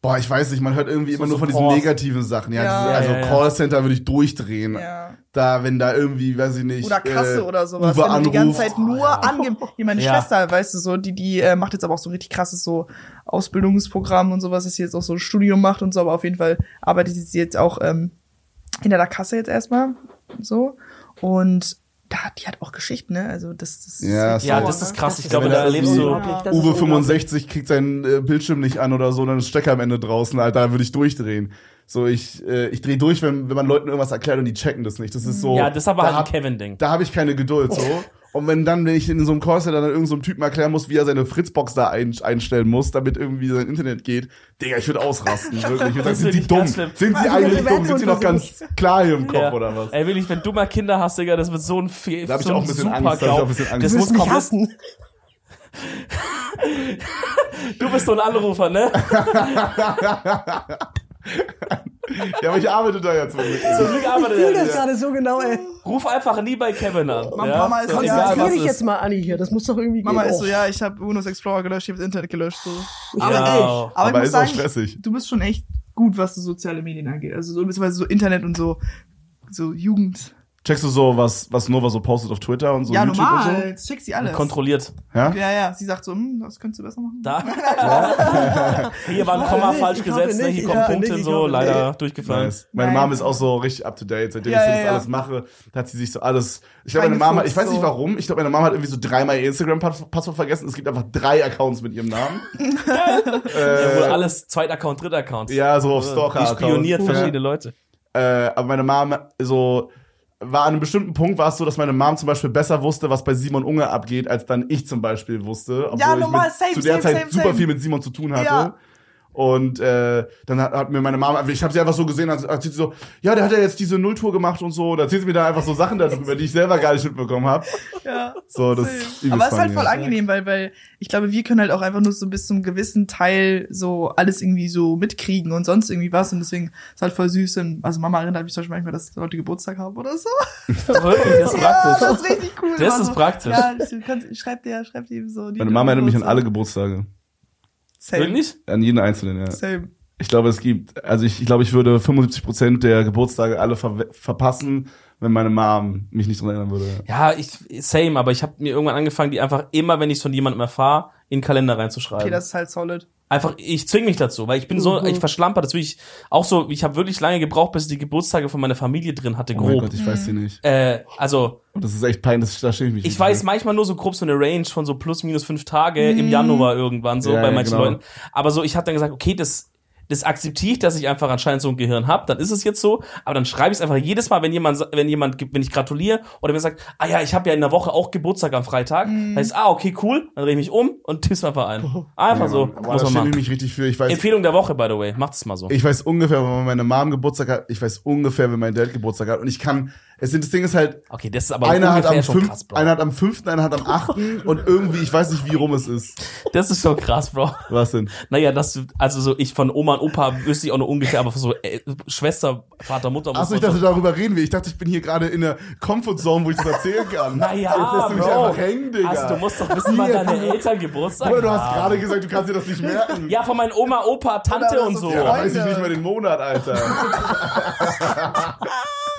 boah, ich weiß nicht, man hört irgendwie So immer nur von diesen Support. negativen Sachen. Ja, Ja. diese, also Ja, ja, ja. Callcenter würde ich durchdrehen. Ja. Da, wenn da irgendwie, weiß ich nicht. Oder Kasse äh, oder sowas. Uber wenn du die ganze. Zeit nur ange... Hier, meine Ja. Schwester, weißt du, so, die, die äh, macht jetzt aber auch so ein richtig krasses so Ausbildungsprogramm und sowas, dass sie jetzt auch so ein Studium macht und so, aber auf jeden Fall arbeitet sie jetzt auch ähm, hinter der Kasse jetzt erstmal. So. Und da, die hat auch Geschichten, ne? Also das, das Ja, ist Ja, das ist krass. Ich ist glaube, da das erlebst so- du. Uwe unglaublich. 65 kriegt seinen äh, Bildschirm nicht an oder so, dann ist Stecker am Ende draußen, Alter, da würde ich durchdrehen. So, ich, äh, ich drehe durch, wenn, wenn man Leuten irgendwas erklärt und die checken das nicht. Das ist so. Ja, das ist aber da halt ein hab- Kevin-Ding. Da habe ich keine Geduld so. *laughs* Und wenn dann, wenn ich in so einem Callcenter dann irgendeinem so einem Typen erklären muss, wie er seine Fritzbox da ein, einstellen muss, damit irgendwie sein Internet geht, Digga, ich würde ausrasten, *laughs* wirklich. Ich würd Das sagen, sind die dumm? Sind sie Also, eigentlich dumm? Sind sie noch ganz klar hier im Kopf Ja. oder was? Ey, wirklich, wenn du mal Kinder hast, Digga, das wird so ein Fe Da hab ich so auch ein bisschen Angst, da hab ich auch ein bisschen Angst. Das muss hassen. *laughs* du bist so ein Anrufer, ne? *laughs* *laughs* Ja, aber ich arbeite da jetzt mit. Zum Glück arbeitet Ich fühle er. das gerade so genau, ey. Ruf einfach nie bei Kevin an. Mama- ja? Mama ist egal, ja, Konzentrier dich ist. jetzt mal, Anni, hier. Das muss doch irgendwie Mama gehen. ist so, Oh. ja, ich habe Windows Explorer gelöscht, ich habe das Internet gelöscht. So. Aber, Ja. ey, aber, Aber ich muss ist auch sagen, stressig. du bist schon echt gut, was so soziale Medien angeht. Also so beziehungsweise so Internet und so, so Jugend. Checkst du so, was, was Nova so postet auf Twitter und so ja, YouTube normal. und Jetzt check sie alles. Kontrolliert. so? Ja? Ja, ja. Sie sagt so, hm, das könntest du besser machen. Da. *laughs* Hier war ein Komma nicht, falsch gesetzt, ne? nicht, hier kommen Punkte nicht, so, leider nicht. durchgefallen. Nice. Meine Nein. Mom ist auch so richtig up to date. Seitdem Ja, ich ja, das ja. alles mache, hat sie sich so alles. Ich glaube, meine Mama, ich weiß nicht so. warum, ich glaube, meine Mama hat irgendwie so dreimal ihr Instagram-Passwort vergessen. Es gibt einfach drei Accounts mit ihrem Namen. *laughs* Ja, wohl alles Zweit-Account, Dritt-Account. Ja, so auf Die Stalker-Account. spioniert Ja. verschiedene Leute. Äh, aber meine Mom so war an einem bestimmten Punkt war es so, dass meine Mom zum Beispiel besser wusste, was bei Simon Unge abgeht, als dann ich zum Beispiel wusste. Obwohl Ja, ich normal, mit, same, zu der same, Zeit same, super viel mit Simon zu tun hatte. Ja. Und äh, dann hat, hat mir meine Mama, ich habe sie einfach so gesehen, als erzählt sie so, ja, der hat ja jetzt diese Nulltour gemacht und so. Da erzählt sie mir da einfach so Sachen darüber, die ich selber gar nicht mitbekommen habe. Ja. So, das ist Aber es ist halt voll ja. angenehm, weil, weil ich glaube, wir können halt auch einfach nur so bis zum gewissen Teil so alles irgendwie so mitkriegen und sonst irgendwie was. Und deswegen ist halt voll süß. Und, also Mama erinnert mich zum Beispiel manchmal, dass Leute Geburtstag haben oder so. *laughs* Wirklich, das ist Ja, praktisch. das ist richtig cool. Das ist praktisch. Ja, du kannst, schreib dir, schreib dir so. die Meine Mama erinnert mich an alle Geburtstage. Same. Wirklich? An jeden einzelnen, ja. Same. Ich glaube, es gibt, also ich, ich glaube, ich würde 75% der Geburtstage alle ver verpassen, wenn meine Mom mich nicht dran erinnern würde. Ja, ich, same, aber ich habe mir irgendwann angefangen, die einfach immer, wenn ich von jemandem erfahre, in den Kalender reinzuschreiben. Okay, das ist halt solid. Einfach, ich zwing mich dazu, weil ich bin so, Mhm. ich verschlamper, das will ich auch so, ich habe wirklich lange gebraucht, bis ich die Geburtstage von meiner Familie drin hatte, Oh mein grob. Gott, ich weiß die nicht. äh, also, Und das ist echt peinlich, da stehe ich mich ich weiß für. manchmal nur so grob so eine Range von so plus minus fünf Tage im Januar irgendwann, so Ja, bei ja, manchen genau. Leuten. Aber so, ich habe dann gesagt, okay, das, das akzeptiere ich, dass ich einfach anscheinend so ein Gehirn habe, dann ist es jetzt so, aber dann schreibe ich es einfach jedes Mal, wenn jemand, wenn jemand, wenn ich gratuliere oder wenn sagt, ah ja, ich habe ja in der Woche auch Geburtstag am Freitag, dann heißt, ah, okay, cool, dann drehe ich mich um und tipp's einfach ein. Einfach so, Boah, muss man ich machen. mich richtig für. Ich weiß, Empfehlung der Woche, by the way, macht es mal so. ich weiß ungefähr, wenn meine Mom Geburtstag hat. Ich weiß ungefähr, wenn mein Dad Geburtstag hat. Und ich kann, es sind, das Ding ist halt, Okay, das ist aber einer hat, ungefähr am schon krass, Bro. einer hat am fünften, einer hat am achten *laughs* und irgendwie, ich weiß nicht, wie rum es ist. Das ist schon krass, Bro. Was denn? Naja, das, also so, ich von Oma und Opa wüsste ich auch nur ungefähr, aber so äh, Schwester, Vater, Mutter Achso, ich dachte, schon- darüber reden wir. Ich dachte, ich bin hier gerade in der Comfortzone, wo ich das erzählen kann. Naja, Jetzt lässt du mich Bro. einfach hängen, Digga. Also, du musst doch wissen, wann deine du- Eltern Geburtstag Bruder, du hast haben. gerade gesagt, du kannst dir das nicht merken. Ja, von meinen Oma, Opa, Tante Oder und so so. Ja, da weiß ich nicht mal den Monat, Alter. *laughs*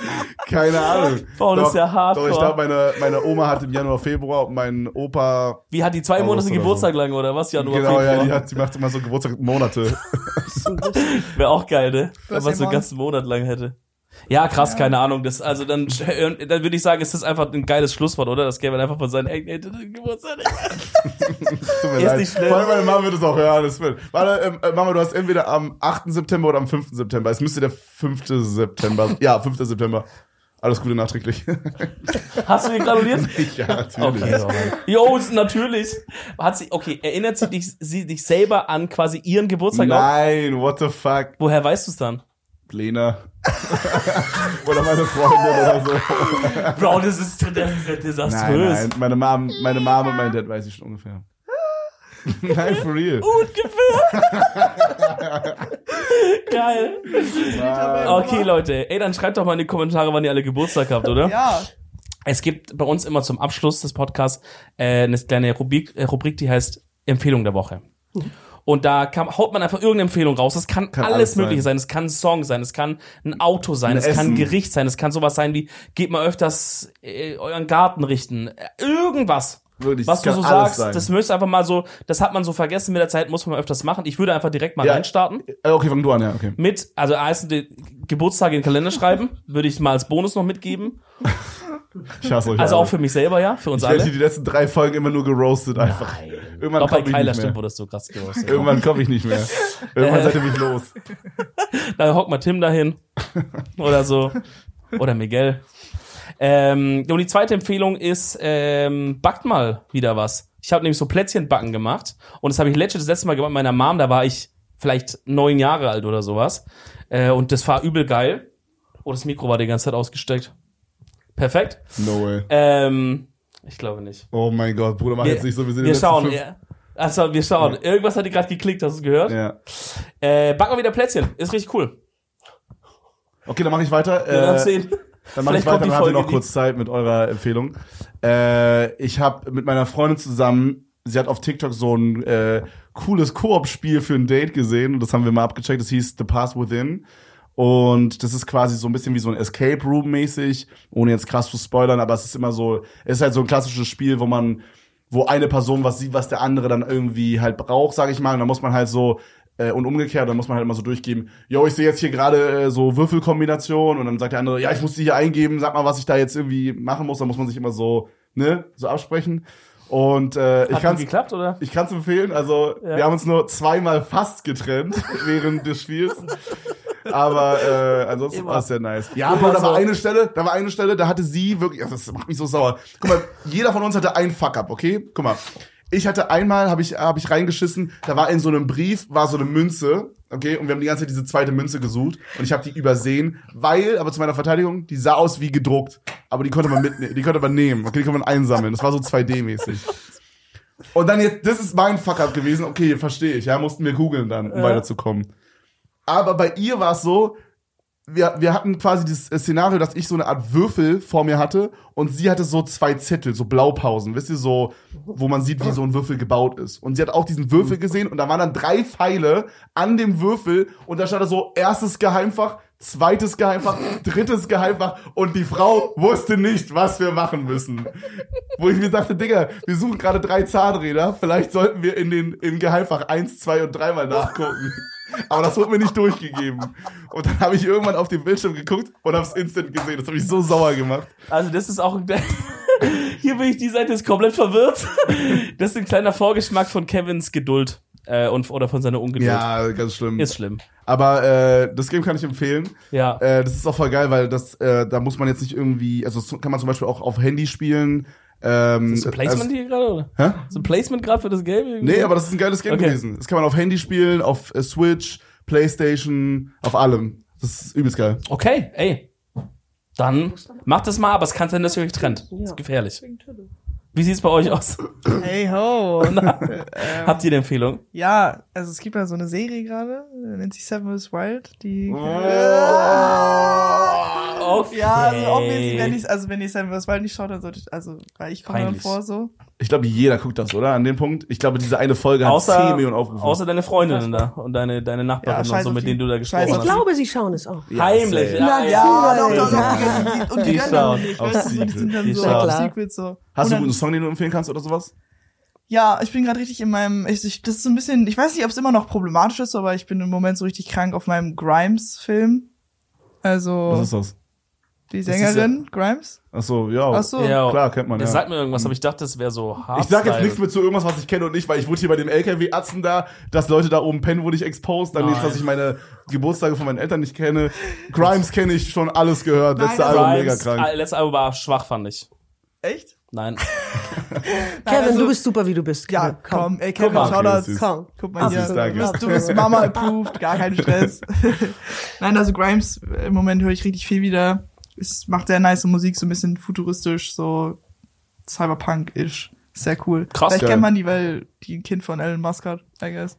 *laughs* Keine Ahnung. Boah, das ist ja hardcore. Doch, ich glaube, meine, meine Oma hat im Januar, Februar und mein Opa. Wie hat die zwei Monate oder so. Geburtstag lang, oder was? Januar, genau, ja, Februar. die, hat, die macht immer so Geburtstagsmonate. *laughs* Wäre auch geil, ne? Wenn man so einen ganzen Monat lang hätte. Ja, krass, keine Ahnung. Das, also dann, dann würde ich sagen, ist das einfach ein geiles Schlusswort, oder? Das gäbe einfach von seinen Eltern Geburtstag. *laughs* Tut mir Ist leid. nicht schlimm. Vor allem meine Mama wird es auch hören. Das wird. Warte, ähm, äh, Mama, du hast entweder am 8. September oder am 5. September. Es müsste der 5. September. Ja, 5. September. Alles Gute nachträglich. *laughs* Hast du ihn gratuliert? *laughs* ja, natürlich. Okay. Jo, natürlich. Hat sie, okay, erinnert sie dich, sie dich selber an quasi ihren Geburtstag auch? Nein, what the fuck. Woher weißt du es dann? Lena. *laughs* oder meine Freundin oder so. Bro, das ist, das ist ja Nein, desaströs. nein. Meine Mom, meine Mom und mein Dad weiß ich schon ungefähr. *laughs* nein, for real. Ungefähr. *laughs* Geil. Okay, Leute. Ey, dann schreibt doch mal in die Kommentare, wann ihr alle Geburtstag habt, oder? Ja. Es gibt bei uns immer zum Abschluss des Podcasts äh, eine kleine Rubrik, äh, Rubrik, die heißt Empfehlung der Woche. Und da kann, haut man einfach irgendeine Empfehlung raus. Das kann, Kann alles, alles Mögliche sein. Es kann ein Song sein, es kann ein Auto sein, Ein es kann ein Essen. Gericht sein, es kann sowas sein wie, geht mal öfters äh, euren Garten richten. Irgendwas. Wirklich, Was es du so sagst, sein. das müsste einfach mal so, das hat man so vergessen mit der Zeit, muss man öfters machen. Ich würde einfach direkt mal Ja. reinstarten. Äh, Okay, fang du an, ja, okay. Mit, also erst die Geburtstage in den Kalender schreiben, *laughs* würde ich mal als Bonus noch mitgeben. Ich hasse euch. Also alle. auch für mich selber, ja, für uns Ich alle. hier die letzten drei Folgen immer nur geroastet einfach. Irgendwann Doch bei ich Kyler nicht stimmt, mehr. wurdest du krass gerostet. Irgendwann komme ich nicht mehr. *laughs* Irgendwann Äh. seid ihr mich los. *laughs* Da hockt mal Tim dahin. Oder so. Oder Miguel. Ähm, und die zweite Empfehlung ist, ähm, backt mal wieder was. Ich habe nämlich so Plätzchenbacken gemacht. Und das habe ich letztes, das letzte Mal gemacht mit meiner Mom. Da war ich vielleicht neun Jahre alt oder sowas. Äh, und das war übel geil. Oh, das Mikro war die ganze Zeit ausgesteckt. Perfekt. No way. Ähm, ich glaube nicht. Oh mein Gott, Bruder, mach Wir, jetzt nicht so. Wir sind wir die letzten schauen. fünf- Ja. Also, wir schauen. Irgendwas hat die gerade geklickt, hast du es gehört? Ja. Äh, backen wir wieder Plätzchen. Ist richtig cool. Okay, dann mache ich weiter. Wir werden Äh, sehen. Dann mache ich weiter, dann habt ihr noch kurz Zeit mit eurer Empfehlung. Äh, ich habe mit meiner Freundin zusammen, sie hat auf TikTok so ein äh, cooles Koop-Spiel für ein Date gesehen und das haben wir mal abgecheckt. Das hieß The Path Within. Und das ist quasi so ein bisschen wie so ein Escape Room mäßig, ohne jetzt krass zu spoilern, aber es ist immer so, es ist halt so ein klassisches Spiel, wo man, wo eine Person was sieht, was der andere dann irgendwie halt braucht, sage ich mal. Und dann muss man halt so äh, und umgekehrt, dann muss man halt immer so durchgeben, yo, ich sehe jetzt hier gerade äh, so Würfelkombination und dann sagt der andere, ja, ich muss die hier eingeben, sag mal, was ich da jetzt irgendwie machen muss. Dann muss man sich immer so, ne, so absprechen. Und äh, ich kann die geklappt, oder? ich kann es empfehlen. Also Ja. wir haben uns nur zweimal fast getrennt *laughs* während des Spiels. Aber äh, ansonsten war es sehr nice. Ja, aber da war eine Stelle, da war eine Stelle, da hatte sie wirklich, das macht mich so sauer. Guck mal, jeder von uns hatte einen Fuck-up, okay? Guck mal. Ich hatte einmal, habe ich, hab ich reingeschissen, da war in so einem Brief, war so eine Münze, okay? Und wir haben die ganze Zeit diese zweite Münze gesucht und ich habe die übersehen, weil, aber zu meiner Verteidigung, die sah aus wie gedruckt. Aber die konnte man mitnehmen, die konnte man nehmen, okay, die konnte man einsammeln. Das war so 2D-mäßig. Und dann jetzt, das ist mein Fuck-up gewesen. Okay, verstehe ich. Ja, mussten wir googeln dann, um weiterzukommen. Aber bei ihr war es so, wir, wir hatten quasi dieses Szenario, dass ich so eine Art Würfel vor mir hatte und sie hatte so zwei Zettel, so Blaupausen, wisst ihr, so, wo man sieht, wie so ein Würfel gebaut ist. Und sie hat auch diesen Würfel gesehen und da waren dann drei Pfeile an dem Würfel und da stand da so, erstes Geheimfach, zweites Geheimfach, drittes Geheimfach und die Frau wusste nicht, was wir machen müssen. Wo ich mir dachte, Digga, wir suchen gerade drei Zahnräder, vielleicht sollten wir in den im Geheimfach eins, zwei und dreimal nachgucken. Aber das wurde mir nicht durchgegeben. Und dann habe ich irgendwann auf den Bildschirm geguckt und habe es instant gesehen. Das habe ich so sauer gemacht. Also das ist auch *laughs* hier bin ich die Seite ist komplett verwirrt. Das ist ein kleiner Vorgeschmack von Kevins Geduld äh, und oder von seiner Ungeduld. Ja, ganz schlimm. Ist schlimm. Aber äh, das Game kann ich empfehlen. Ja. Äh, das ist auch voll geil, weil das, äh, da muss man jetzt nicht irgendwie, also das kann man zum Beispiel auch auf Handy spielen. Ähm, ist das ein Placement also, hier gerade oder? Hä? Ist ein Placement gerade für das Game? irgendwie? Nee, aber das ist ein geiles Game Okay. gewesen. Das kann man auf Handy spielen, auf äh, Switch, Playstation, auf allem. Das ist übelst geil. Okay, ey. Dann macht das mal, aber es kann sein, dass ihr euch trennt. Das Ja. ist gefährlich. Wie sieht's bei euch aus? Hey ho. *laughs* Habt ihr eine Empfehlung? Ja, also es gibt ja so eine Serie gerade, nennt sich Seven is Wild, die. Okay. Ja, also obviously, wenn ich, also wenn ihr Seven is Wild nicht schaut, dann sollte ich, also, weil ich komme dann vor so. Ich glaube, jeder guckt das, oder? An dem Punkt. Ich glaube, diese eine Folge hat Außer, 10 Millionen Aufrufe. außer deine Freundinnen da und deine, deine Nachbarin Ja, und so, mit denen du da gesprochen Ich hast. die- glaube, sie schauen es auch. Ja, Heimlich, ja. Ja, doch, doch, doch. Und die schauen nicht, auf weißt so, die sind dann Die so schauen. auf Secret so. Hast du einen guten Song, den du empfehlen kannst oder sowas? Ja, ich bin gerade richtig in meinem, ich, ich, das ist so ein bisschen, ich weiß nicht, ob es immer noch problematisch ist, aber ich bin im Moment so richtig krank auf meinem Grimes-Film. Also Was ist das? Die Sängerin Grimes. Ach so, ja. Ach so. Ja, Klar, kennt man, Das ja. sagt mir irgendwas, aber ich dachte, das wäre so hart. Ich sag jetzt nichts mit zu irgendwas, was ich kenne und nicht, weil ich wurde hier bei dem LKW-Atzen da, dass Leute da oben pennen, wurde ich exposed. Dann Nein. nicht, dass ich meine Geburtstage von meinen Eltern nicht kenne. Grimes kenne ich schon alles gehört. Letzte Album Grimes, mega krank. Letztes Album war schwach, fand ich. Echt? *laughs* Nein. Kevin, also- du bist super, wie du bist. Ja, komm, ey, Kevin, mal. schau Okay, das. süß. Komm. Guck mal hier, süß, du danke. bist, du bist Mama approved, gar kein Stress. *laughs* Nein, also Grimes, im Moment höre ich richtig viel wieder. Es macht sehr nice Musik, so ein bisschen futuristisch, so Cyberpunk-ish. Sehr cool. Krass, Vielleicht kennt man die, weil die ein Kind von Elon Musk hat, I guess.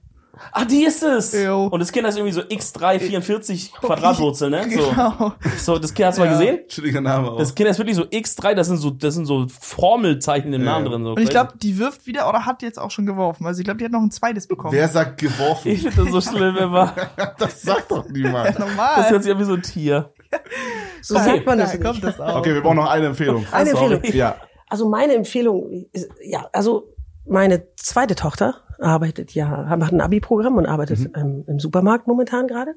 Ah, die ist es! Jo. Und das Kind ist irgendwie so x344 Quadratwurzel, ne? *laughs* So, Genau. so das Kind hast du mal Ja. gesehen? Chilliger Name auch. Das Kind ist wirklich so x3, das sind so, das sind so Formelzeichen im Ja. Namen drin. So Und ich glaube, die wirft wieder oder hat jetzt auch schon geworfen. Also ich glaube, die hat noch ein zweites bekommen. Wer sagt geworfen? ich *laughs* finde das so schlimm immer. *laughs* das sagt doch niemand. Normal. Das hört sich an wie so ein Tier. *laughs* So sagt man das Da nicht. kommt das auch. Okay, wir brauchen noch eine Empfehlung. Eine sorry. Empfehlung. Ja. Also meine Empfehlung ist, ja, also meine zweite Tochter arbeitet ja, macht ein Abi-Programm und arbeitet ähm, im Supermarkt momentan gerade.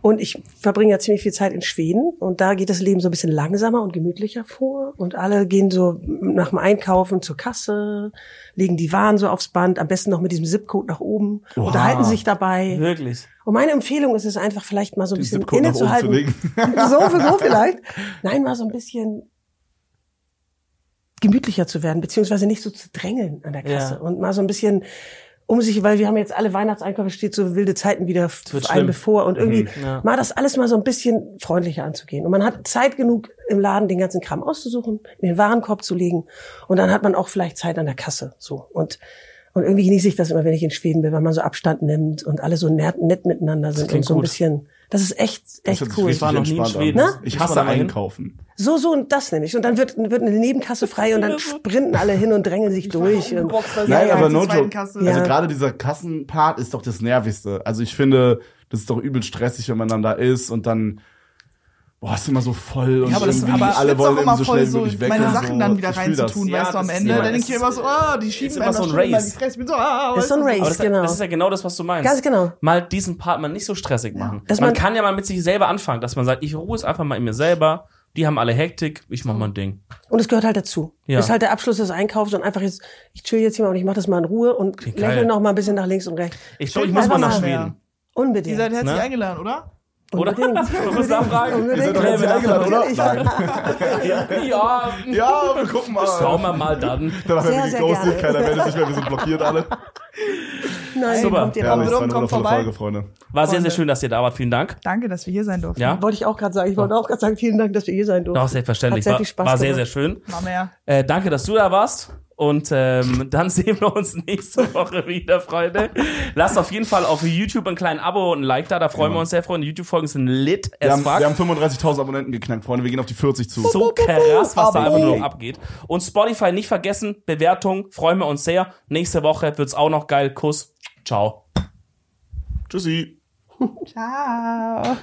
Und ich verbringe ja ziemlich viel Zeit in Schweden und da geht das Leben so ein bisschen langsamer und gemütlicher vor und alle gehen so nach dem Einkaufen zur Kasse, legen die Waren so aufs Band, am besten noch mit diesem Zipcode nach oben, Oha. unterhalten sich dabei. Wirklich. Und meine Empfehlung ist es einfach vielleicht mal so ein bisschen innezuhalten. *laughs* so, so vielleicht. Nein, mal so ein bisschen gemütlicher zu werden, beziehungsweise nicht so zu drängeln an der Kasse Ja. und mal so ein bisschen um sich, weil wir haben jetzt alle Weihnachtseinkäufe, steht so wilde Zeiten wieder einem schlimm. bevor und irgendwie Ja. mal das alles mal so ein bisschen freundlicher anzugehen. Und man hat Zeit genug im Laden den ganzen Kram auszusuchen, in den Warenkorb zu legen und dann hat man auch vielleicht Zeit an der Kasse, so. Und und irgendwie genieße ich das immer, wenn ich in Schweden bin, weil man so Abstand nimmt und alle so nett, nett miteinander sind und so ein bisschen. Das ist echt, Das echt sich cool. richtig war noch nie in Schweden. Na? Ich hasse einkaufen. So, so und das nämlich. Und dann wird, wird eine Nebenkasse frei und dann sprinten alle hin und drängen sich durch. Und, Nein, Ja, aber no joke. Kasse. Also Ja. gerade dieser Kassenpart ist doch das Nervigste. Also ich finde, das ist doch übel stressig, wenn man dann da ist und dann boah, ist immer so voll und Ja, aber das, irgendwie aber alle ich wollen immer so voll so, weg. meine und Sachen so. dann wieder Ich fühl das. reinzutun, Ja, weißt du, am Ende. immer- Dann denke ich es immer so, oh, die ist schieben immer so ein ein Race. Ich bin so, ah, ist so ein Race, das, genau. das ist ja genau das, was du meinst. Ganz genau. Mal diesen Part mal nicht so stressig machen. Dass man, man- kann ja mal mit sich selber anfangen, dass man sagt, ich ruhe es einfach mal in mir selber. Die haben alle Hektik, ich mach mein Ding. und es gehört halt dazu. Ja. Das ist halt der Abschluss des Einkaufs und einfach jetzt, ich chill jetzt hier mal und ich mache das mal in Ruhe und lächle noch mal ein bisschen nach links und rechts. Ich glaube, ich muss mal nach mal. Schweden. Ihr Unbedingt. seid herzlich Ne? eingeladen, oder? Oder? Unbedingt. Man muss nachfragen. Ihr seid doch Unbedingt. herzlich eingeladen, oder? Nein. *laughs* Ja, Ja, wir gucken mal. schauen wir mal dann. Danach wir Sehr, sehr geghostet, gerne. keiner meldet sich mehr, wir sind blockiert alle. Nein, Super. kommt ihr war eine kommt wundervolle vorbei. Folge, Freunde. War sehr, sehr schön, dass ihr da wart. Vielen Dank. Danke, dass wir hier sein durften. Ja? Wollte ich auch gerade sagen. Ich wollte auch gerade sagen, vielen Dank, dass wir hier sein durften. Doch, selbstverständlich. Hat sehr War, viel Spaß war sehr, sehr gemacht. schön. Mal mehr. Äh, danke, dass du da warst. Und ähm, dann *laughs* sehen wir uns nächste Woche wieder, Freunde. Lasst auf jeden Fall auf YouTube ein kleines Abo und ein Like da. Da freuen wir uns sehr, Freunde. YouTube-Folgen sind lit Wir as haben, fuck. wir haben 35.000 Abonnenten geknackt, Freunde. Wir gehen auf die 40 zu. so krass, was da einfach nur noch abgeht. Und Spotify nicht vergessen, Bewertung, freuen wir uns sehr. Nächste Woche wird's auch noch geil. Kuss. Ciao. Tschüssi. Ciao.